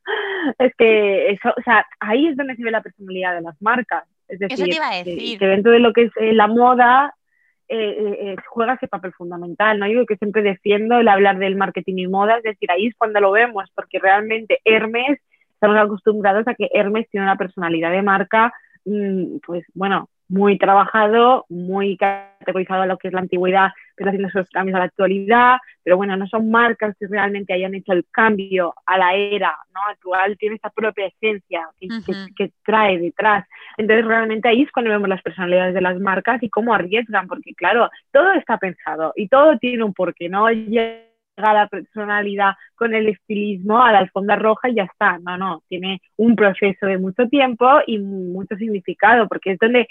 Es que eso, o sea, ahí es donde se ve la personalidad de las marcas. Es decir, Eso te iba a decir. que dentro de lo que es eh, la moda eh, eh, eh, juega ese papel fundamental, ¿no? Yo que siempre defiendo el hablar del marketing y moda, es decir, ahí es cuando lo vemos, porque realmente Hermes, estamos acostumbrados a que Hermes tiene una personalidad de marca, mm, pues bueno, muy trabajado, muy categorizado a lo que es la antigüedad, pero haciendo esos cambios a la actualidad, pero bueno, no son marcas que realmente hayan hecho el cambio a la era ¿no? actual, tiene esa propia esencia que, que- Ujú. que trae detrás. Entonces realmente ahí es cuando vemos las personalidades de las marcas y cómo arriesgan, porque claro, todo está pensado y todo tiene un porqué, no llega la personalidad con el estilismo a la alfombra roja y ya está, no, no, tiene un proceso de mucho tiempo y mucho significado, porque es donde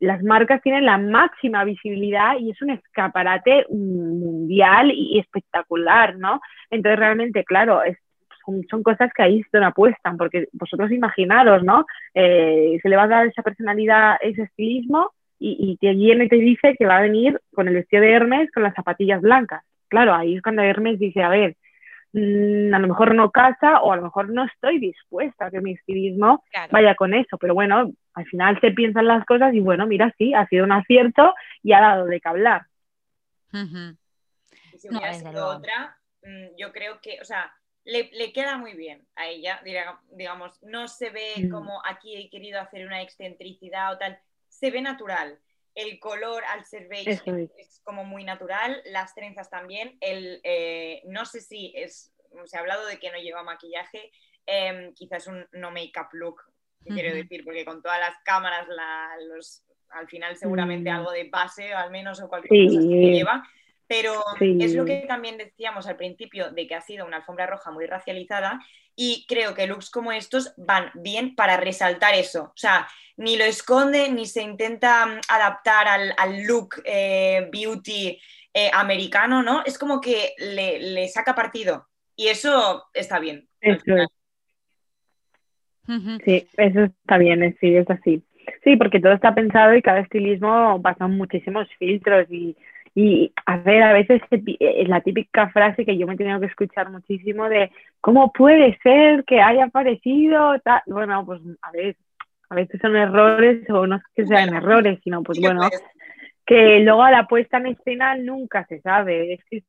las marcas tienen la máxima visibilidad y es un escaparate mundial y espectacular, ¿no? Entonces realmente, claro, es, son, cosas que ahí se apuestan, porque vosotros imaginaros, ¿no? Eh, se le va a dar esa personalidad, ese estilismo y, y te viene y te dice que va a venir con el vestido de Hermes con las zapatillas blancas. Claro, ahí es cuando Hermes dice, a ver, mm, a lo mejor no casa o a lo mejor no estoy dispuesta a que mi estilismo Claro. vaya con eso, pero bueno, al final se piensan las cosas y bueno, mira, sí, ha sido un acierto y ha dado de qué hablar. Y si hubiera sido otra, mm, yo creo que, o sea, le, le queda muy bien a ella, diga- digamos, no se ve Mm. como aquí he querido hacer una excentricidad o tal, se ve natural. El color al ser beige es, como muy natural, las trenzas también, el, eh, no sé si es, se ha hablado de que no lleva maquillaje, em, quizás un no make-up look, que quiero decir, porque con todas las cámaras, la- los, al final seguramente Mm. algo de base, al menos, o cualquier cosa que lleva, pero Sí. es lo que también decíamos al principio de que ha sido una alfombra roja muy racializada y creo que looks como estos van bien para resaltar eso. O sea, ni lo esconde ni se intenta mm, adaptar al, al look eh, beauty eh, americano, ¿no? Es como que le, le saca partido y eso está bien. eso es. Sí, eso está bien, es- sí, es así. Sí, porque todo está pensado y cada estilismo pasa muchísimos filtros y, y a ver, a veces pi- es la típica frase que yo me he tenido que escuchar muchísimo de ¿cómo puede ser que haya aparecido? tal?". Bueno, pues a ver, a veces son errores o no es que sean errores, sino pues bueno, que luego a la puesta en escena nunca se sabe. Es que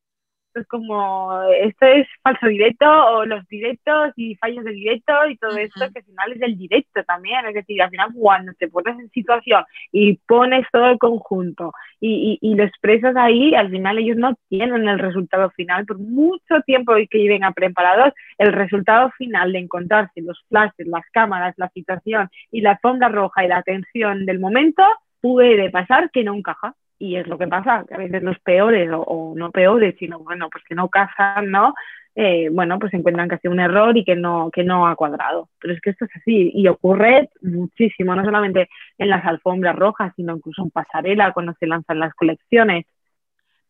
es como, esto es falso directo o los directos y fallos de directo y todo esto que al final es del directo también. Es decir, al final cuando te pones en situación y pones todo el conjunto y, y, y lo expresas ahí, al final ellos no tienen el resultado final. Por mucho tiempo que lleven a preparados, el resultado final de encontrarse los flashes, las cámaras, la situación y la alfombra roja y la tensión del momento, puede pasar que no encaja. Y es lo que pasa, que a veces los peores, o, no peores, sino bueno, pues que no casan, ¿no? Eh, bueno, pues encuentran que ha sido un error y que no, que no ha cuadrado. Pero es que esto es así y ocurre muchísimo, no solamente en las alfombras rojas, sino incluso en pasarela cuando se lanzan las colecciones.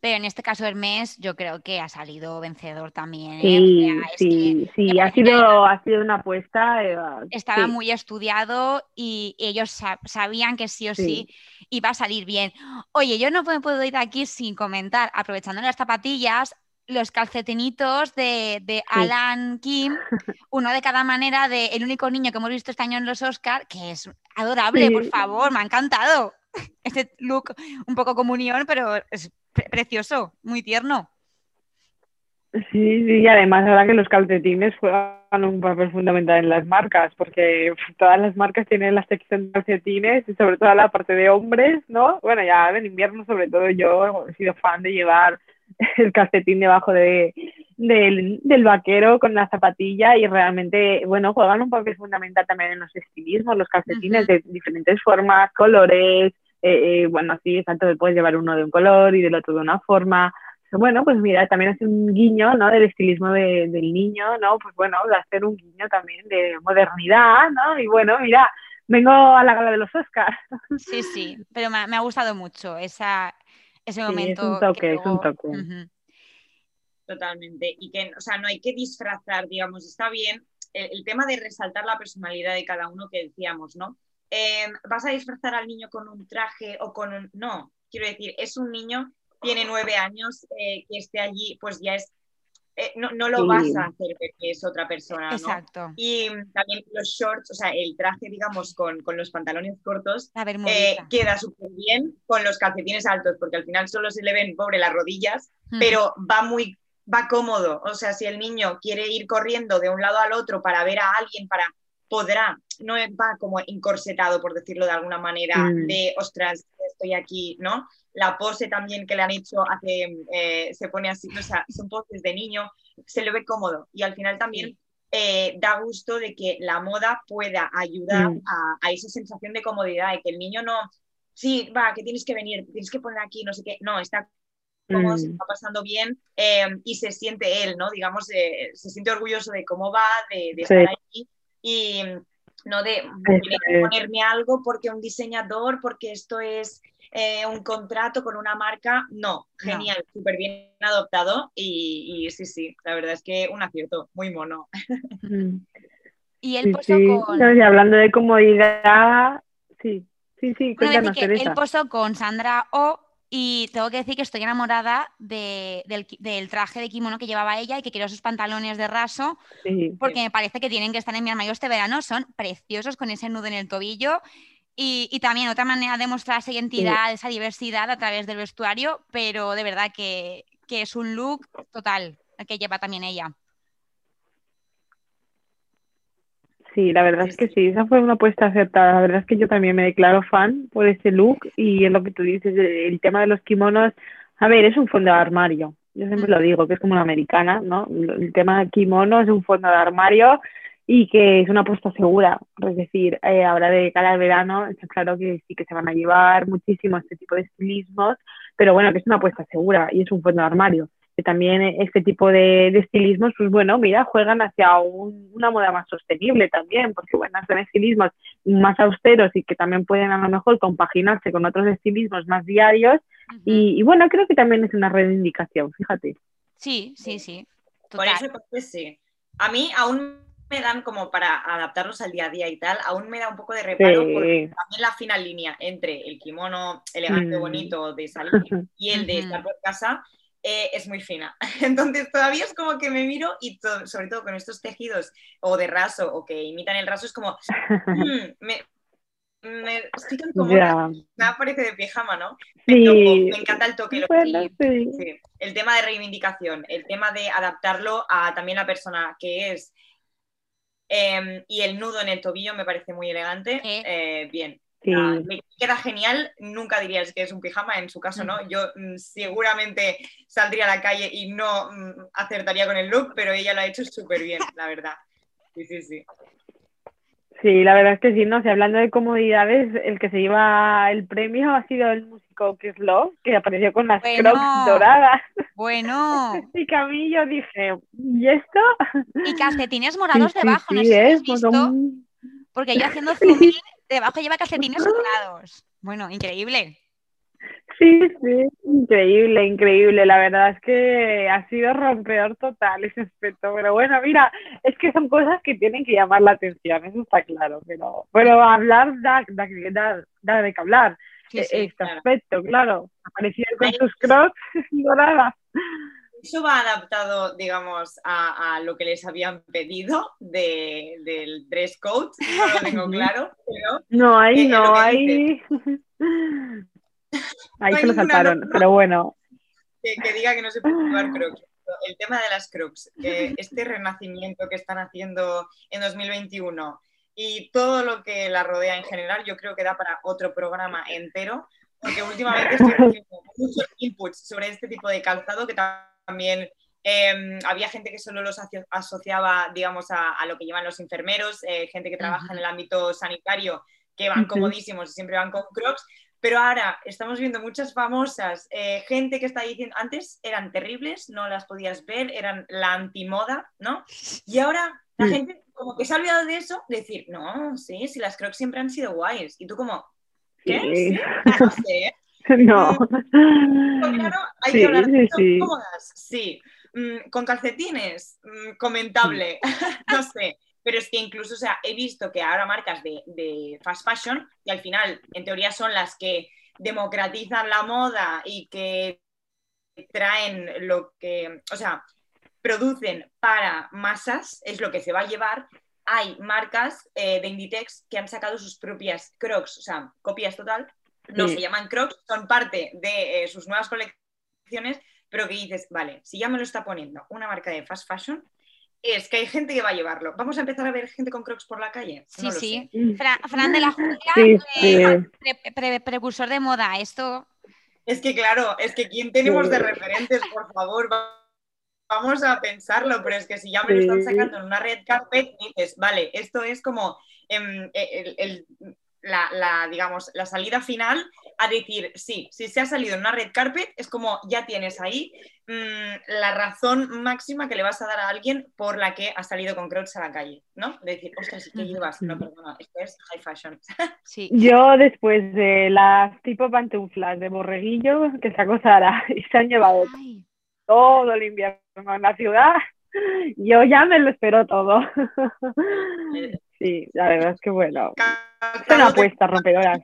Pero en este caso Hermes yo creo que ha salido vencedor también. ¿eh? Sí, O sea, es que sí, sí, me ha sido, ha sido una apuesta. eh, estaba sí, muy estudiado y ellos sa- sabían que sí o sí. sí. iba a salir bien. Oye, yo no puedo, puedo ir aquí sin comentar, aprovechando las zapatillas, los calcetinitos de, de Alan Kim, uno de cada manera, de el único niño que hemos visto este año en los Oscar, que es adorable, por favor, me ha encantado. Este look un poco comunión, pero es pre- precioso, muy tierno. Sí, sí, y además ahora que los calcetines juegan un papel fundamental en las marcas, porque todas las marcas tienen la sección de calcetines y sobre todo la parte de hombres, ¿no? Bueno, ya en invierno sobre todo yo he sido fan de llevar el calcetín debajo de, del, del vaquero con la zapatilla y realmente, bueno, juegan un papel fundamental también en los estilismos, los calcetines de diferentes formas, colores, eh, eh, bueno, sí, exacto, puedes llevar uno de un color y del otro de una forma. Bueno, pues mira, también hace un guiño, ¿no? Del estilismo de- del niño, ¿no? Pues bueno, de hacer un guiño también de modernidad, ¿no? Y bueno, mira, vengo a la gala de los Oscars. Sí, sí, pero me, ha- me ha gustado mucho esa, ese Sí, es momento. un que toque, es un toque. Totalmente. Y que, o sea, no hay que disfrazar, digamos, está bien el, el tema de resaltar la personalidad de cada uno que decíamos, ¿no? Eh, ¿Vas a disfrazar al niño con un traje o con un... No, quiero decir, es un niño, tiene nueve años, eh, que esté allí, pues ya es eh, no, lo vas a hacer porque es otra persona. ¿no? Exacto. Y también los shorts, o sea, el traje, digamos, con, los pantalones cortos, eh, queda súper bien con los calcetines altos, porque al final solo se le ven, pobre, las rodillas, pero va muy, va cómodo. O sea, si el niño quiere ir corriendo de un lado al otro para ver a alguien, para podrá, no va como encorsetado, por decirlo de alguna manera, mm. de, ostras, estoy aquí, ¿no? La pose también que le han hecho hace, eh, se pone así, o sea, son poses de niño, se le ve cómodo y al final también eh, da gusto de que la moda pueda ayudar mm. a, esa sensación de comodidad, y que el niño no, sí, va, que tienes que venir, tienes que poner aquí, no sé qué, no, está cómodo, se mm. está pasando bien eh, y se siente él, ¿no? Digamos, se siente orgulloso de cómo va, de, estar ahí y no de ponerme algo porque un diseñador, porque esto es eh, un contrato con una marca. No, genial, súper bien adoptado y, sí, sí, la verdad es que un acierto, muy mono. Mm. Y él posó con... hablando de comodidad, sí, sí, sí, cuéntanos, Él posó con Sandra O y tengo que decir que estoy enamorada del, traje de kimono que llevaba ella y que quiero esos pantalones de raso, porque me parece que tienen que estar en mi armario este verano. Son preciosos con ese nudo en el tobillo. Y, también otra manera de mostrar esa identidad, esa diversidad a través del vestuario, pero de verdad que, que es un look total el que lleva también ella. Sí, la verdad es que sí, esa fue una apuesta acertada. La verdad es que yo también me declaro fan por ese look y es lo que tú dices, el tema de los kimonos. A ver, es un fondo de armario. Yo siempre lo digo, que es como una americana, ¿no? El tema de kimono es un fondo de armario y que es una apuesta segura. Es decir, eh, ahora de cara al verano, está claro que sí que se van a llevar muchísimo este tipo de estilismos, pero bueno, que es una apuesta segura y es un fondo de armario que también este tipo de, estilismos, pues bueno, mira, juegan hacia una moda más sostenible también, porque bueno, son estilismos más austeros y que también pueden a lo mejor compaginarse con otros estilismos más diarios. y, bueno, creo que también es una reivindicación, fíjate. Sí, sí, sí. Por eso, pues sí. A mí aún me dan como para adaptarlos al día a día y tal, aún me da un poco de reparo porque también la fina línea entre el kimono elegante, mm. bonito de salir y el de estar por casa eh, es muy fina. Entonces todavía es como que me miro y sobre todo con estos tejidos o de raso o que imitan el raso es como, mm, me, me como me parece de pijama, ¿no? Me, encanta el toque. El tema de reivindicación, el tema de adaptarlo a también la persona que es. Em, y el nudo en el tobillo me parece muy elegante. Eh, bien, me queda genial, nunca dirías que es un pijama, en su caso no. Yo mm, seguramente saldría a la calle y no mm, acertaría con el look, pero ella lo ha hecho súper bien, la verdad. Sí, sí, sí. Sí, la verdad es que sí, no sé, hablando de comodidades, el que se lleva el premio ha sido el músico Chris Love, que apareció con las crocs doradas. Bueno. Y Camillo dije, ¿y esto? Y calcetines morados debajo, no sé si Porque yo haciendo zoom debajo lleva calcetines dorados. Bueno, increíble. Sí, sí, increíble, increíble. La verdad es que ha sido rompedor total ese aspecto. Pero bueno, mira, es que son cosas que tienen que llamar la atención, eso está claro. Pero, pero hablar da, da, da, de que hablar. E, este aspecto, claro. Apareció con sus crocs doradas. Eso va adaptado, digamos, a, lo que les habían pedido del dress code, no lo tengo claro, pero... No, ahí no, ahí... ahí se lo saltaron, pero bueno. Que, diga que no se puede llevar crocs. El tema de las crocs, este renacimiento que están haciendo en 2021 y todo lo que la rodea en general, yo creo que da para otro programa entero, porque últimamente estoy haciendo muchos inputs sobre este tipo de calzado que también em, había gente que solo los asociaba, digamos, a, lo que llevan los enfermeros, eh, gente que trabaja en el ámbito sanitario, que van comodísimos y siempre van con crocs. Pero ahora estamos viendo muchas famosas, eh, gente que está diciendo, antes eran terribles, no las podías ver, eran la antimoda, ¿no? Y ahora la gente como que se ha olvidado de eso, decir, no, sí, si las crocs siempre han sido guays. Y tú como, ¿qué? ¿Sí? No sé. No. Claro, hay que hablar de sí. cómodas, sí. Mm, con calcetines, mm, comentable, no sé. Pero es que incluso, o sea, he visto que ahora marcas de, fast fashion, y al final, en teoría, son las que democratizan la moda y que traen lo que, o sea, producen para masas, es lo que se va a llevar. Hay marcas eh, de Inditex que han sacado sus propias crocs, o sea, copias total, no se llaman crocs, son parte de eh, sus nuevas colecciones, pero que dices, vale, si ya me lo está poniendo una marca de fast fashion, es que hay gente que va a llevarlo. ¿Vamos a empezar a ver gente con crocs por la calle? Sí, sí. Fran, de la Jungla, precursor de moda, esto... Es que claro, es que ¿quién tenemos de referentes, por favor? Vamos a pensarlo, pero es que si ya me lo están sacando en una red carpet, dices, vale, esto es como em, e, el la, digamos, la salida final a decir, sí, si se ha salido en una red carpet, es como ya tienes ahí mm, la razón máxima que le vas a dar a alguien por la que ha salido con Crocs a la calle, ¿no? De decir, ostras, ¿sí que llevas? No, perdona, esto es high fashion. Sí. Yo después de las tipo pantuflas de borreguillo que sacó Sara y se han llevado todo el invierno en la ciudad, yo ya me lo espero todo. Sí, la verdad es que bueno. Es una apuesta rompedora.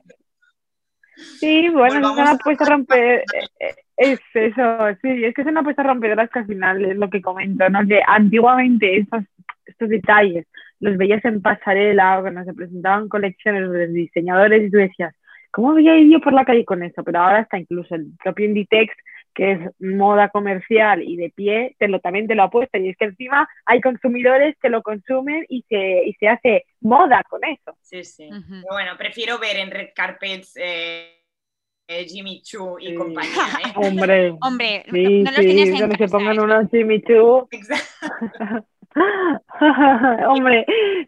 Sí, bueno, es una apuesta rompedora. Eh, eh, es eso, sí, es que es una apuesta rompedora que al final es lo que comento, ¿no? Que antiguamente estos, estos detalles los veías en pasarela o cuando se presentaban colecciones de diseñadores y tú decías, ¿cómo voy a ir yo por la calle con eso? Pero ahora está incluso el propio Inditex que es moda comercial y de pie, te lo, también te lo apuesta. Y es que encima hay consumidores que lo consumen y se, y se hace moda con eso. Sí, sí. Bueno, prefiero ver en red carpets eh, eh, Jimmy Choo y compañía. ¿eh? Hombre, Hombre sí, no, los sí, donde se pongan unos Jimmy Choo. Hombre,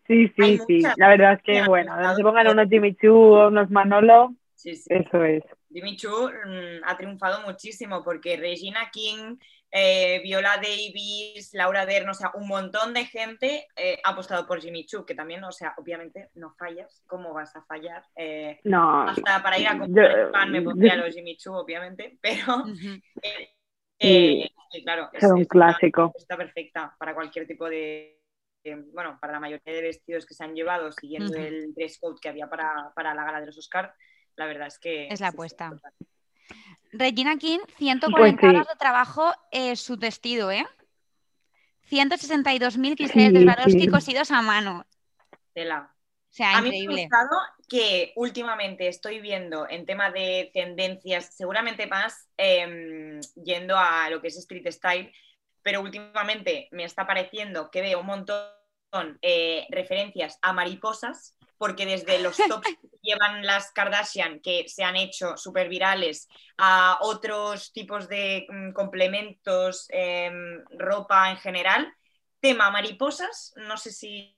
sí, sí, sí. La verdad es que, bueno, donde se pongan unos Jimmy Choo o unos Manolo, sí, sí. eso es. Jimmy Choo mm, ha triunfado muchísimo porque Regina King, eh, Viola Davis, Laura Dern, o sea, un montón de gente eh, ha apostado por Jimmy Choo, que también, o sea, obviamente no fallas. ¿Cómo vas a fallar? Eh, no. Hasta para ir a comprar pan me pondría los Jimmy Choo, obviamente, pero. claro, es, un clásico. Está perfecta para cualquier tipo de, bueno, para la mayoría de vestidos que se han llevado siguiendo el dress code que había para, para, la gala de los Oscars, la verdad es que... Es la apuesta. Regina King, 140 pues horas de trabajo eh, su vestido, ¿eh? 162.000 cristales de Swarovski cosidos a mano. Tela. O sea, a mí me ha gustado que últimamente estoy viendo en tema de tendencias, seguramente más em, yendo a lo que es street style, pero últimamente me está pareciendo que veo un montón eh, referencias a mariposas porque desde los tops que llevan las Kardashian, que se han hecho súper virales, a otros tipos de mm, complementos, em, ropa en general, tema mariposas, no sé si,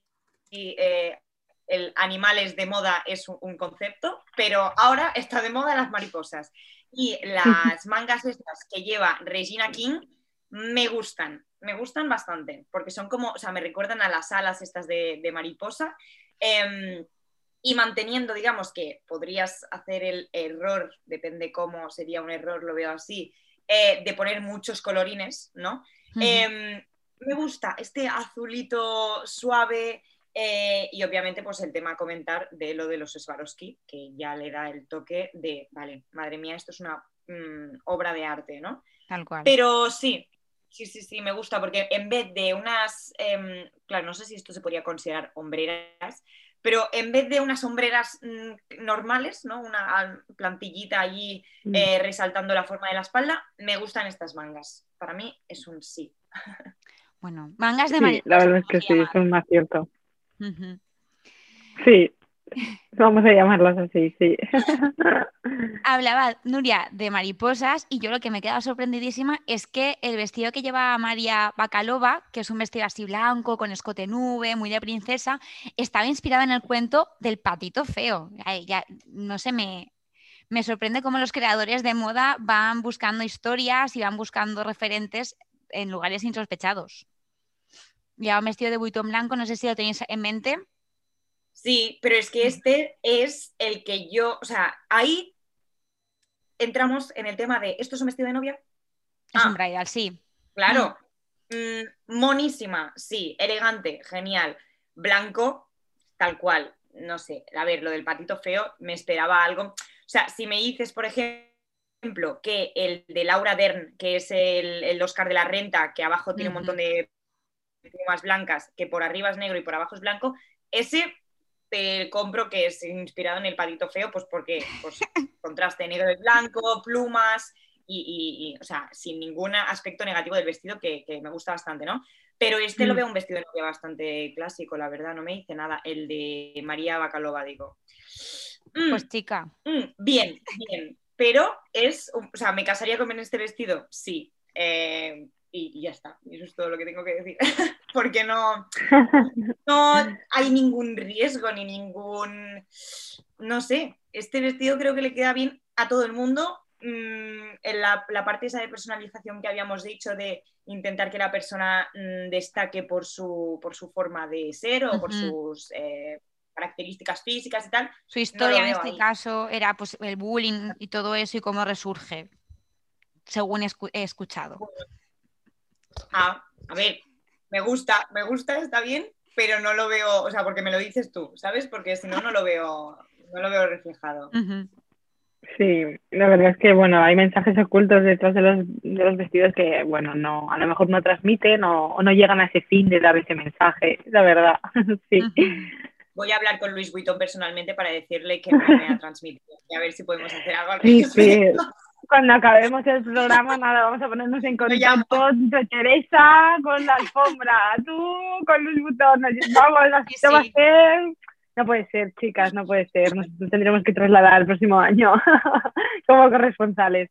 eh, el animales de moda es un, concepto, pero ahora está de moda las mariposas. Y las mangas estas que lleva Regina King me gustan, me gustan bastante, porque son como, o sea, me recuerdan a las alas estas de, de mariposa Em, y manteniendo, digamos, que podrías hacer el error, depende cómo sería un error, lo veo así, eh, de poner muchos colorines, ¿no? Em, me gusta este azulito suave eh, y obviamente pues el tema a comentar de lo de los Swarovski, que ya le da el toque de, vale, madre mía, esto es una mm, obra de arte, ¿no? Tal cual. Pero sí, sí, sí, sí, me gusta porque en vez de unas, em, claro, no sé si esto se podría considerar hombreras, pero en vez de unas sombreras mm, normales, ¿no? Una plantillita allí mm. eh, resaltando la forma de la espalda, me gustan estas mangas. Para mí es un sí. Bueno, mangas de sí, La verdad es que sí, es un acierto. Sí, Vamos a llamarlas así, sí. Hablaba Nuria de mariposas y yo lo que me queda sorprendidísima es que el vestido que lleva María Bacalova, que es un vestido así blanco, con escote nube, muy de princesa, estaba inspirado en el cuento del patito feo. Ya, no sé, me, me sorprende cómo los creadores de moda van buscando historias y van buscando referentes en lugares insospechados. Ya un vestido de buitón blanco, no sé si lo tenéis en mente. Sí, pero es que este es el que yo, o sea, ahí entramos en el tema de, ¿esto es un vestido de novia? Es un ah. bridal, sí. Claro. Mm, monísima, sí, elegante, genial. Blanco, tal cual. No sé, a ver, lo del patito feo, me esperaba algo. O sea, si me dices, por ejemplo, ejemplo, que el de Laura Dern, que es el, Oscar de la Renta, que abajo tiene un montón de plumas blancas, que por arriba es negro y por abajo es blanco, ese te compro que es inspirado en el patito feo, pues porque pues, contraste negro y blanco, plumas y, o sea, sin ningún aspecto negativo del vestido que, me gusta bastante, ¿no? Pero este lo mm. veo un vestido de novia bastante clásico, la verdad, no me dice nada. El de María Bacalova, digo. Mm, pues chica. Mm, bien, bien. Pero es, o sea, ¿me casaría con este vestido? Sí. Eh, y, ya está. Y eso es todo lo que tengo que decir. Porque no, no hay ningún riesgo ni ningún. No sé. Este vestido creo que le queda bien a todo el mundo. Mm, en la, parte esa de personalización que habíamos dicho de intentar que la persona mm, destaque por su, por su forma de ser o por sus eh, características físicas y tal. Su historia en este caso era pues, el bullying y todo eso y cómo resurge, según he escuchado. Ah, a ver, me gusta, me gusta, está bien, pero no lo veo, o sea, porque me lo dices tú, ¿sabes? Porque si no, no lo veo, no lo veo reflejado. Sí, la verdad es que, bueno, hay mensajes ocultos detrás de los, de los vestidos que, bueno, no, a lo mejor no transmiten o, no llegan a ese fin de dar ese mensaje, la verdad, sí. Voy a hablar con Luis Vuitton personalmente para decirle que no me ha transmitido y a ver si podemos hacer algo al respecto. Sí, sí cuando acabemos el programa, nada, vamos a ponernos en contacto de Teresa con la alfombra, tú con Luis Butón, vamos, así sí, va a ser. No puede ser, chicas, no puede ser. Nos tendremos que trasladar el próximo año como corresponsales.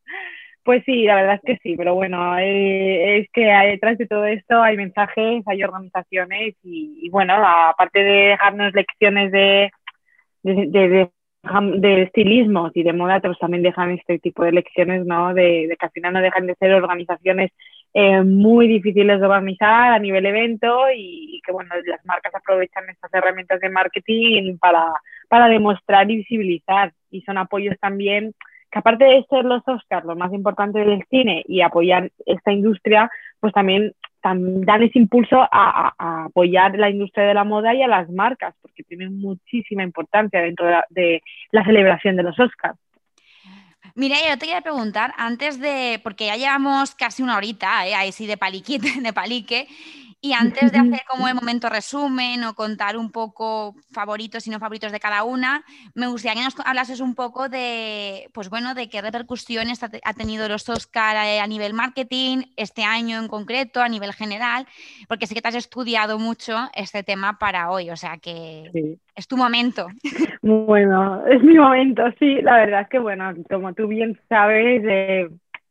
Pues sí, la verdad es que sí, pero bueno, eh, es que detrás de todo esto hay mensajes, hay organizaciones y, bueno, aparte de dejarnos lecciones de, de de estilismos y de moda, pues también dejan este tipo de lecciones, ¿no? De, que al final no dejan de ser organizaciones eh, muy difíciles de organizar a nivel evento y, que, bueno, las marcas aprovechan estas herramientas de marketing para, para demostrar y visibilizar. Y son apoyos también que aparte de ser los Oscars lo más importante del cine y apoyar esta industria, pues también dan ese impulso a, apoyar la industria de la moda y a las marcas, porque tienen muchísima importancia dentro de la, celebración de los Oscars. Mira, yo te quería preguntar, antes de, porque ya llevamos casi una horita, ¿eh? ahí sí de palique, de palique, y antes de hacer como el momento resumen o contar un poco favoritos y no favoritos de cada una, me gustaría que nos hablases un poco de, pues bueno, de qué repercusiones ha tenido los Oscar a nivel marketing, este año en concreto, a nivel general, porque sé que te has estudiado mucho este tema para hoy, o sea que es tu momento. Bueno, es mi momento, sí, la verdad es que bueno, como tú bien sabes, eh,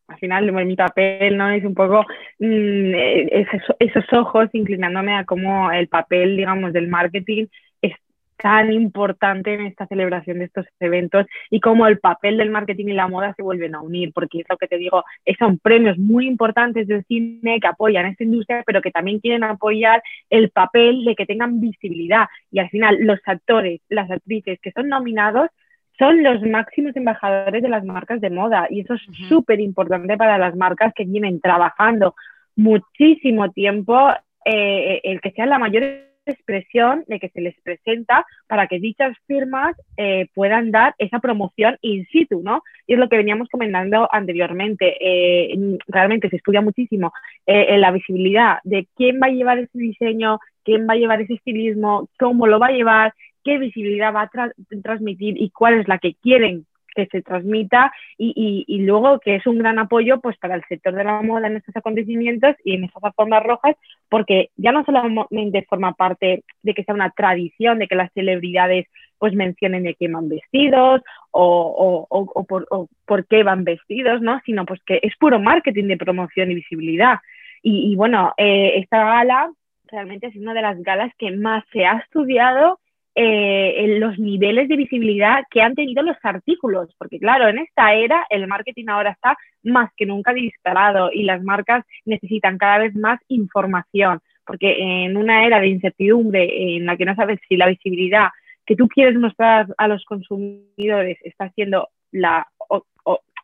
al final mi papel no es un poco mm, eh, esos, ojos inclinándome a cómo el papel digamos del marketing es tan importante en esta celebración de estos eventos y cómo el papel del marketing y la moda se vuelven a unir porque es lo que te digo son premios muy importantes del cine que apoyan esta industria pero que también quieren apoyar el papel de que tengan visibilidad. Y al final los actores las actrices que son nominados son los máximos embajadores de las marcas de moda y eso es súper importante para las marcas que vienen trabajando muchísimo tiempo eh, el que sea la mayor expresión de que se les presenta para que dichas firmas eh, puedan dar esa promoción in situ, ¿no? Y es lo que veníamos comentando anteriormente. Eh, realmente se estudia muchísimo en la visibilidad de quién va a llevar ese diseño, quién va a llevar ese estilismo, cómo lo va a llevar, qué visibilidad va a transmitir y cuál es la que quieren que se transmita y, y, luego que es un gran apoyo pues para el sector de la moda en estos acontecimientos y en esas alfombras rojas porque ya no solamente forma parte de que sea una tradición de que las celebridades pues mencionen de qué van vestidos o, o, o, por, por, qué van vestidos, ¿no? Sino pues que es puro marketing de promoción y visibilidad. Y, bueno, eh, esta gala realmente es una de las galas que más se ha estudiado eh, los niveles de visibilidad que han tenido los artículos, porque claro, en esta era el marketing ahora está más que nunca disparado y las marcas necesitan cada vez más información, porque en una era de incertidumbre en la que no sabes si la visibilidad que tú quieres mostrar a los consumidores está siendo la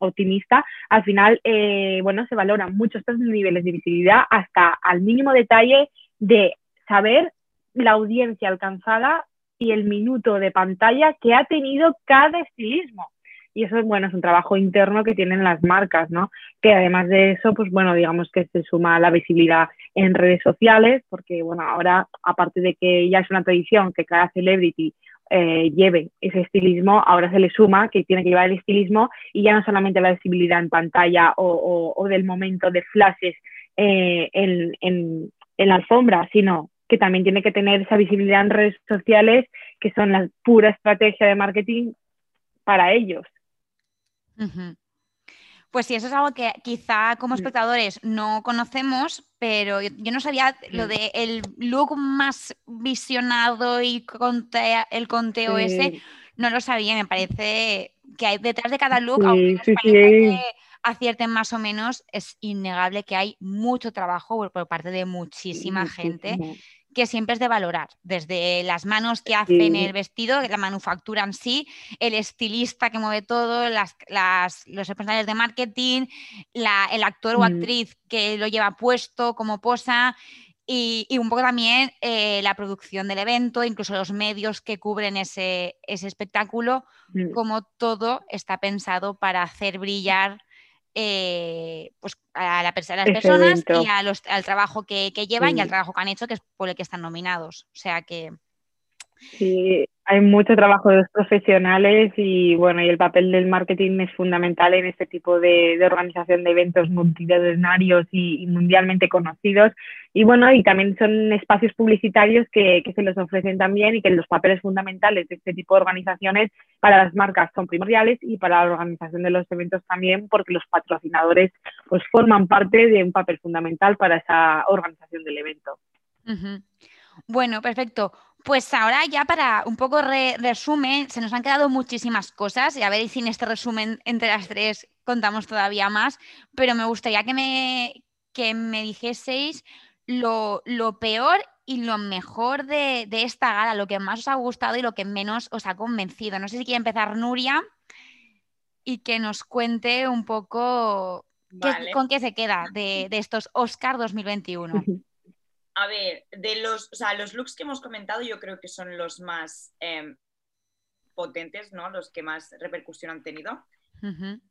optimista, al final, eh, bueno, se valoran mucho estos niveles de visibilidad hasta al mínimo detalle de saber la audiencia alcanzada y el minuto de pantalla que ha tenido cada estilismo. y eso, bueno, es un trabajo interno que tienen las marcas, ¿no? Que además de eso, pues bueno, digamos que se suma la visibilidad en redes sociales, porque bueno, ahora, aparte de que ya es una tradición que cada celebrity eh, lleve ese estilismo, ahora se le suma que tiene que llevar el estilismo y ya no solamente la visibilidad en pantalla o, del momento de flashes eh, en, en, la alfombra, sino que también tiene que tener esa visibilidad en redes sociales, que son la pura estrategia de marketing para ellos. Pues sí, eso es algo que quizá como espectadores no conocemos, pero yo, no sabía lo de el look más visionado y el conteo ese, no lo sabía, me parece que hay detrás de cada look, aunque nos acierten más o menos, es innegable que hay mucho trabajo por, parte de muchísima gente que siempre es de valorar, desde las manos que hacen el vestido, la manufactura en sí, el estilista que mueve todo, las, los responsables de marketing, el actor o mm. actriz que lo lleva puesto, como posa. Y, un poco también eh, la producción del evento, incluso los medios que cubren ese, espectáculo, mm. como todo está pensado para hacer brillar eh, pues a, las personas y al trabajo que, llevan y al trabajo que han hecho, que es por el que están nominados. O sea que... Sí, hay mucho trabajo de los profesionales y bueno, y el papel del marketing es fundamental en este tipo de, organización de eventos multitudinarios y, mundialmente conocidos. Y bueno, y también son espacios publicitarios que, se les ofrecen también y que los papeles fundamentales de este tipo de organizaciones para las marcas son primordiales y para la organización de los eventos también, porque los patrocinadores pues forman parte de un papel fundamental para esa organización del evento. Bueno, perfecto. Pues ahora ya para un poco resumen, se nos han quedado muchísimas cosas y a ver si en este resumen entre las tres contamos todavía más, pero me gustaría que me, que me dijeseis lo, peor y lo mejor de, esta gala, lo que más os ha gustado y lo que menos os ha convencido. No sé si quiere empezar Nuria y que nos cuente un poco con qué se queda de, de estos Oscar 2021. A ver, de los, o sea, los looks que hemos comentado yo creo que son los más em, potentes, ¿no? Los que más repercusión han tenido.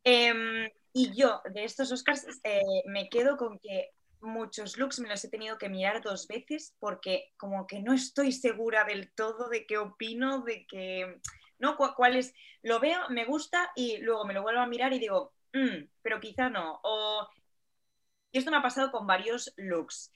Em, y yo, de estos Oscars, eh, me quedo con que muchos looks me los he tenido que mirar dos veces porque como que no estoy segura del todo de qué opino, de que, ¿no? ¿Cuál es? Lo veo, me gusta y luego me lo vuelvo a mirar y digo, mm, pero quizá no. O... Y esto me ha pasado con varios looks.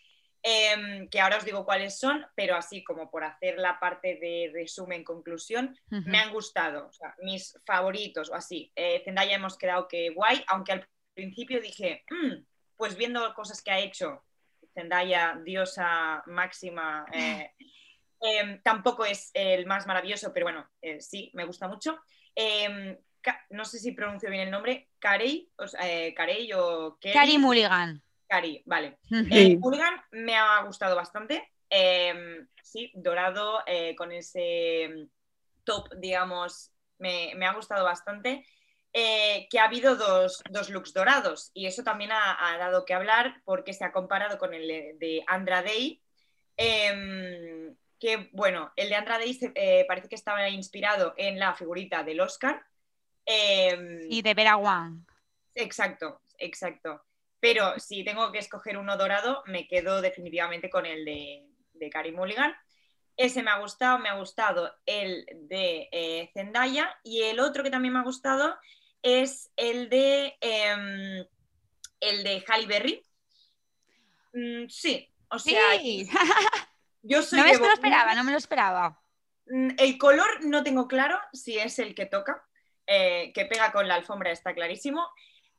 Em, que ahora os digo cuáles son, pero así como por hacer la parte de resumen, conclusión, me han gustado, mis favoritos o así. Eh, Zendaya hemos quedado que guay, aunque al principio dije, mm, pues viendo cosas que ha hecho Zendaya, diosa máxima, eh, em, tampoco es el más maravilloso, pero bueno, eh, sí, me gusta mucho. Em, no sé si pronuncio bien el nombre, Carey, o, Carey o Carey Mulligan. Cari, vale. Hooligan me ha gustado bastante. Em, sí, dorado eh, con ese top, digamos, me, ha gustado bastante. Eh, que ha habido dos, looks dorados y eso también ha, dado que hablar porque se ha comparado con el de Andra Day. Em, que bueno, el de Andra Day eh, parece que estaba inspirado en la figurita del Oscar. Em, y de Vera Wang. Exacto, exacto. Pero si tengo que escoger uno dorado, me quedo definitivamente con el de, de Mulligan. Ese me ha gustado, me ha gustado el de eh, Zendaya y el otro que también me ha gustado es el de em, el de Halle Berry. Mm, sí, o sea, yo soy no me lo esperaba, no me lo esperaba. Mm, el color no tengo claro si es el que toca, eh, que pega con la alfombra está clarísimo.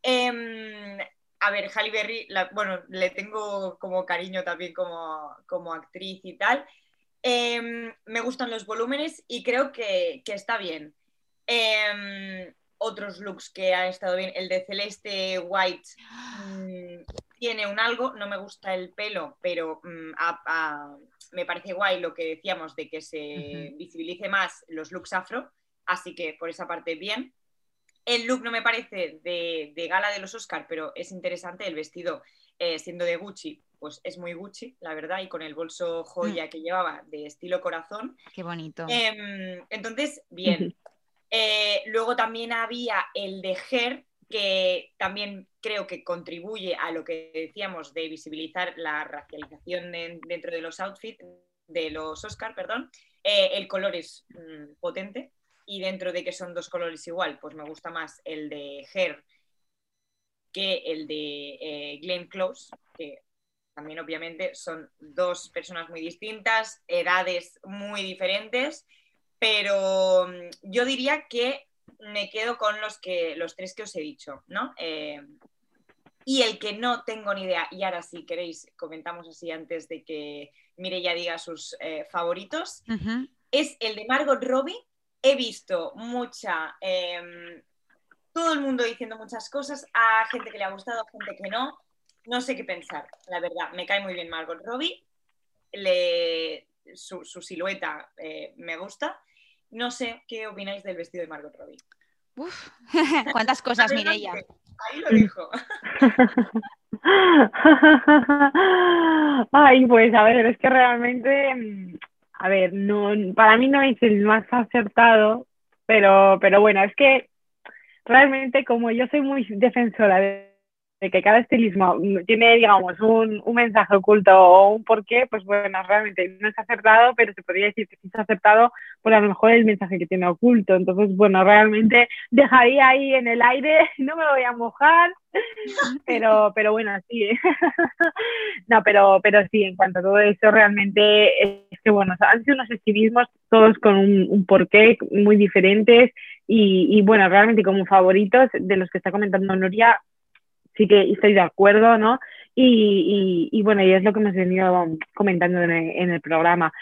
Em, a ver, Halle Berry, bueno, le tengo como cariño también como, actriz y tal. Em, me gustan los volúmenes y creo que, está bien. Em, otros looks que han estado bien, el de Celeste White mm, tiene un algo, no me gusta el pelo, pero mm, me parece guay lo que decíamos de que se visibilice más los looks afro, así que por esa parte bien. El look no me parece de, gala de los Oscar, pero es interesante. El vestido, eh, siendo de Gucci, pues es muy Gucci, la verdad, y con el bolso joya mm. que llevaba de estilo corazón. Qué bonito. Em, entonces, bien. Eh, luego también había el de Her, que también creo que contribuye a lo que decíamos de visibilizar la racialización dentro de los outfits, de los Oscar, perdón. Eh, el color es mm, potente y dentro de que son dos colores igual, pues me gusta más el de Her que el de eh, Glenn Close, que también obviamente son dos personas muy distintas, edades muy diferentes, pero mm, yo diría que me quedo con los, que, los tres que os he dicho, ¿no? Eh, y el que no tengo ni idea, y ahora si queréis comentamos así antes de que ya diga sus eh, favoritos, es el de Margot Robbie. He visto mucha, em, todo el mundo diciendo muchas cosas, a gente que le ha gustado, a gente que no. No sé qué pensar, la verdad. Me cae muy bien Margot Robbie. Le, su, silueta eh, me gusta. No sé qué opináis del vestido de Margot Robbie. Uf, cuántas cosas, Mireia. Ahí lo dijo. Ay, pues a ver, es que realmente, mm, a ver, no, para mí no es el más acertado, pero, pero bueno, es que realmente como yo soy muy defensora de que cada estilismo tiene, digamos, un, un, mensaje oculto o un porqué, pues bueno, realmente no es acertado, pero se podría decir que sí es aceptado por a lo mejor el mensaje que tiene oculto. Entonces, bueno, realmente dejaría ahí en el aire, no me voy a mojar, pero, pero bueno, sí. no, pero, pero sí, en cuanto a todo eso, realmente es que, bueno, han sido unos estilismos todos con un, porqué muy diferentes y, y, bueno, realmente como favoritos de los que está comentando Nuria, sí que estoy de acuerdo, ¿no? Y, y, bueno, y es lo que hemos venido comentando en el, programa.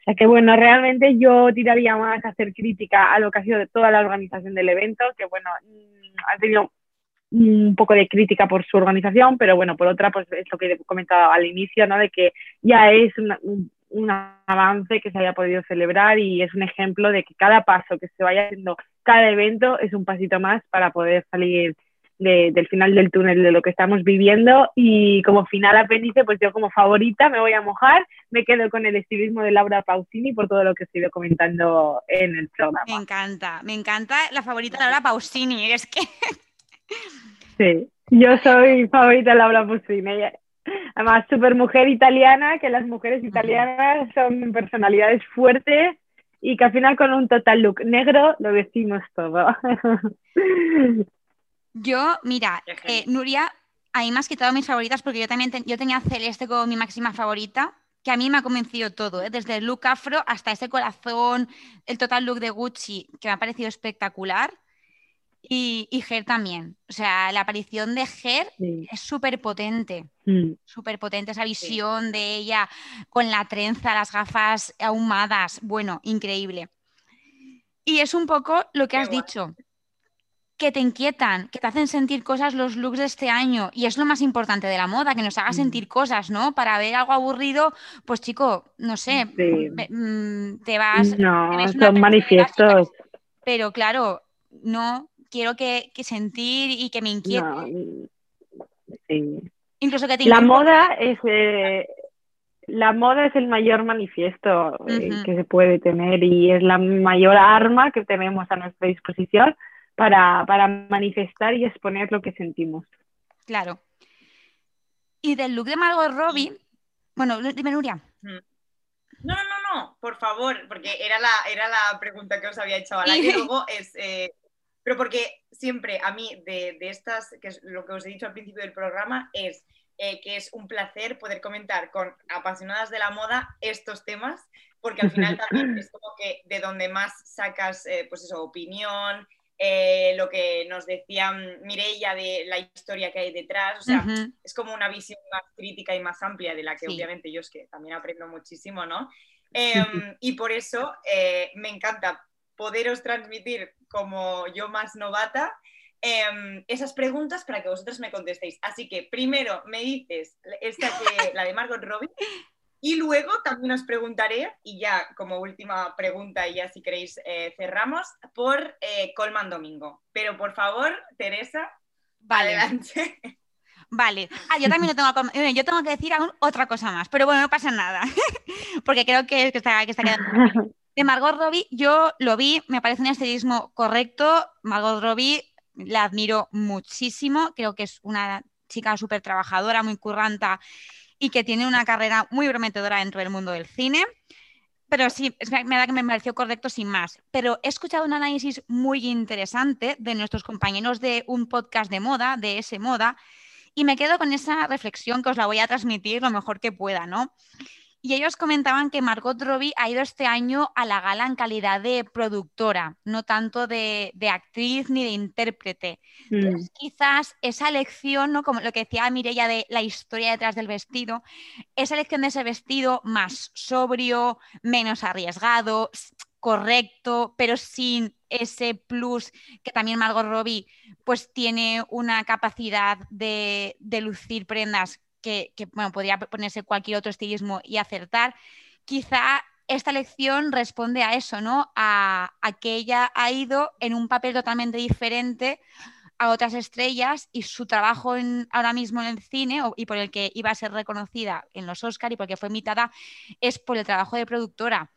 O sea que bueno, realmente yo tiraría más a hacer crítica a lo que ha sido toda la organización del evento, que bueno, mm, ha tenido un poco de crítica por su organización, pero bueno, por otra, pues es lo que he comentado al inicio, ¿no? De que ya es un, un avance que se haya podido celebrar y es un ejemplo de que cada paso que se vaya haciendo, cada evento es un pasito más para poder salir del final del túnel de lo que estamos viviendo y como final apéndice, pues yo como favorita me voy a mojar, me quedo con el estilismo de Laura Pausini por todo lo que ido comentando en el programa. Me encanta, me encanta la favorita de Laura Pausini, es que... sí, yo soy favorita de Laura Pausini. Además, super mujer italiana, que las mujeres italianas son personalidades fuertes y que al final con un total look negro lo decimos todo. Yo, mira, eh, Nuria, mí me has quitado mis favoritas porque yo también yo tenía Celeste como mi máxima favorita, que a mí me ha convencido todo, ¿eh? desde el look afro hasta ese corazón, el total look de Gucci, que me ha parecido espectacular. Y, y Ger también. O sea, la aparición de Ger es súper potente. Mm. Súper potente esa visión de ella con la trenza, las gafas ahumadas. Bueno, increíble. Y es un poco lo que has dicho que te inquietan, que te hacen sentir cosas los looks de este año. Y es lo más importante de la moda, que nos haga mm. sentir cosas, ¿no? Para ver algo aburrido, pues chico, no sé, mm, te vas... No, son manifiestos. pero claro, no, quiero que, sentir y que me inquiete. Incluso que La moda es... Eh, la moda es el mayor manifiesto eh, que se puede tener y es la mayor arma que tenemos a nuestra disposición para, para manifestar y exponer lo que sentimos. Claro. Y del look de Margot Robbie, bueno, dime Nuria. Mm. No, no, no, no, por favor, porque era la, era la pregunta que os había hecho al aire. Luego es, eh, pero porque siempre a mí de, de, estas, que es lo que os he dicho al principio del programa, es eh, que es un placer poder comentar con apasionadas de la moda estos temas, porque al final también es como que de donde más sacas, eh, pues eso, opinión, eh, lo que nos decía Mireia de la historia que hay detrás, o sea, es como una visión más crítica y más amplia de la que obviamente yo es que también aprendo muchísimo, ¿no? Em, y por eso me encanta poderos transmitir como yo más novata em, esas preguntas para que vosotros me contestéis. Así que primero me dices esta que la de Margot Robbie y luego también os preguntaré, y ya como última pregunta, y ya si queréis eh, cerramos, por eh, Colman Domingo. Pero por favor, Teresa, vale. adelante. Vale. Ah, yo también tengo, eh, yo tengo que decir aún otra cosa más, pero bueno, no pasa nada, porque creo que, está, que está quedando. De Margot Robbie, yo lo vi, me parece un estilismo correcto. Margot Robbie la admiro muchísimo, creo que es una chica súper trabajadora, muy curranta y que tiene una carrera muy prometedora dentro del mundo del cine. Pero sí, es verdad que me pareció correcto sin más. Pero he escuchado un análisis muy interesante de nuestros compañeros de un podcast de moda, de ese moda, y me quedo con esa reflexión que os la voy a transmitir lo mejor que pueda, ¿no? Y ellos comentaban que Margot Robbie ha ido este año a la gala en calidad de productora, no tanto de, actriz ni de intérprete. Mm. quizás esa elección, ¿no? como lo que decía Mireia de la historia detrás del vestido, esa elección de ese vestido más sobrio, menos arriesgado, correcto, pero sin ese plus que también Margot Robbie pues tiene una capacidad de, de lucir prendas que, bueno, podría ponerse cualquier otro estilismo y acertar. Quizá esta lección responde a eso, ¿no? A, que ella ha ido en un papel totalmente diferente a otras estrellas y su trabajo ahora mismo en el cine y por el que iba a ser reconocida en los Oscar y porque fue invitada es por el trabajo de productora.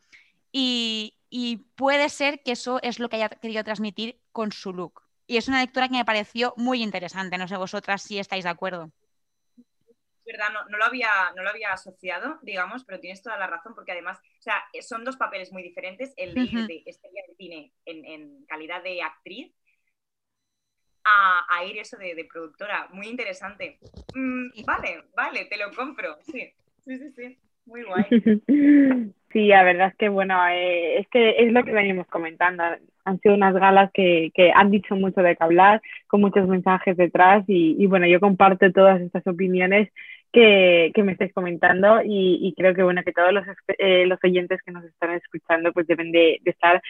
Y, y puede ser que eso es lo que haya querido transmitir con su look. Y es una lectura que me pareció muy interesante. No sé vosotras si estáis de acuerdo verdad, no, lo había, no lo había asociado, digamos, pero tienes toda la razón, porque además, o sea, son dos papeles muy diferentes, el de ir de estrella de cine en, calidad de actriz a, ir eso de, productora. Muy interesante. Mm, vale, vale, te lo compro. Sí, sí, sí, sí. Muy guay. Sí, la verdad es que, bueno, eh, es que es lo que venimos comentando. Han sido unas galas que, que han dicho mucho de qué hablar, con muchos mensajes detrás y, y bueno, yo comparto todas estas opiniones que, que me estáis comentando y, y, creo que bueno que todos los, eh, los oyentes que nos están escuchando pues deben de, de estar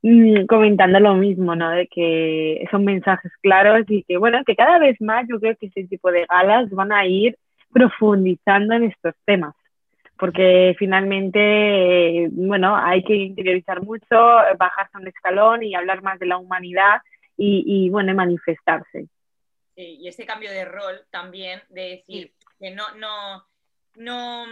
mm, comentando lo mismo, ¿no? De que son mensajes claros y que bueno, que cada vez más yo creo que este tipo de galas van a ir profundizando en estos temas porque finalmente, bueno, hay que interiorizar mucho, bajarse un escalón y hablar más de la humanidad y, y bueno, manifestarse. Sí, y ese cambio de rol también, de decir, no, no, no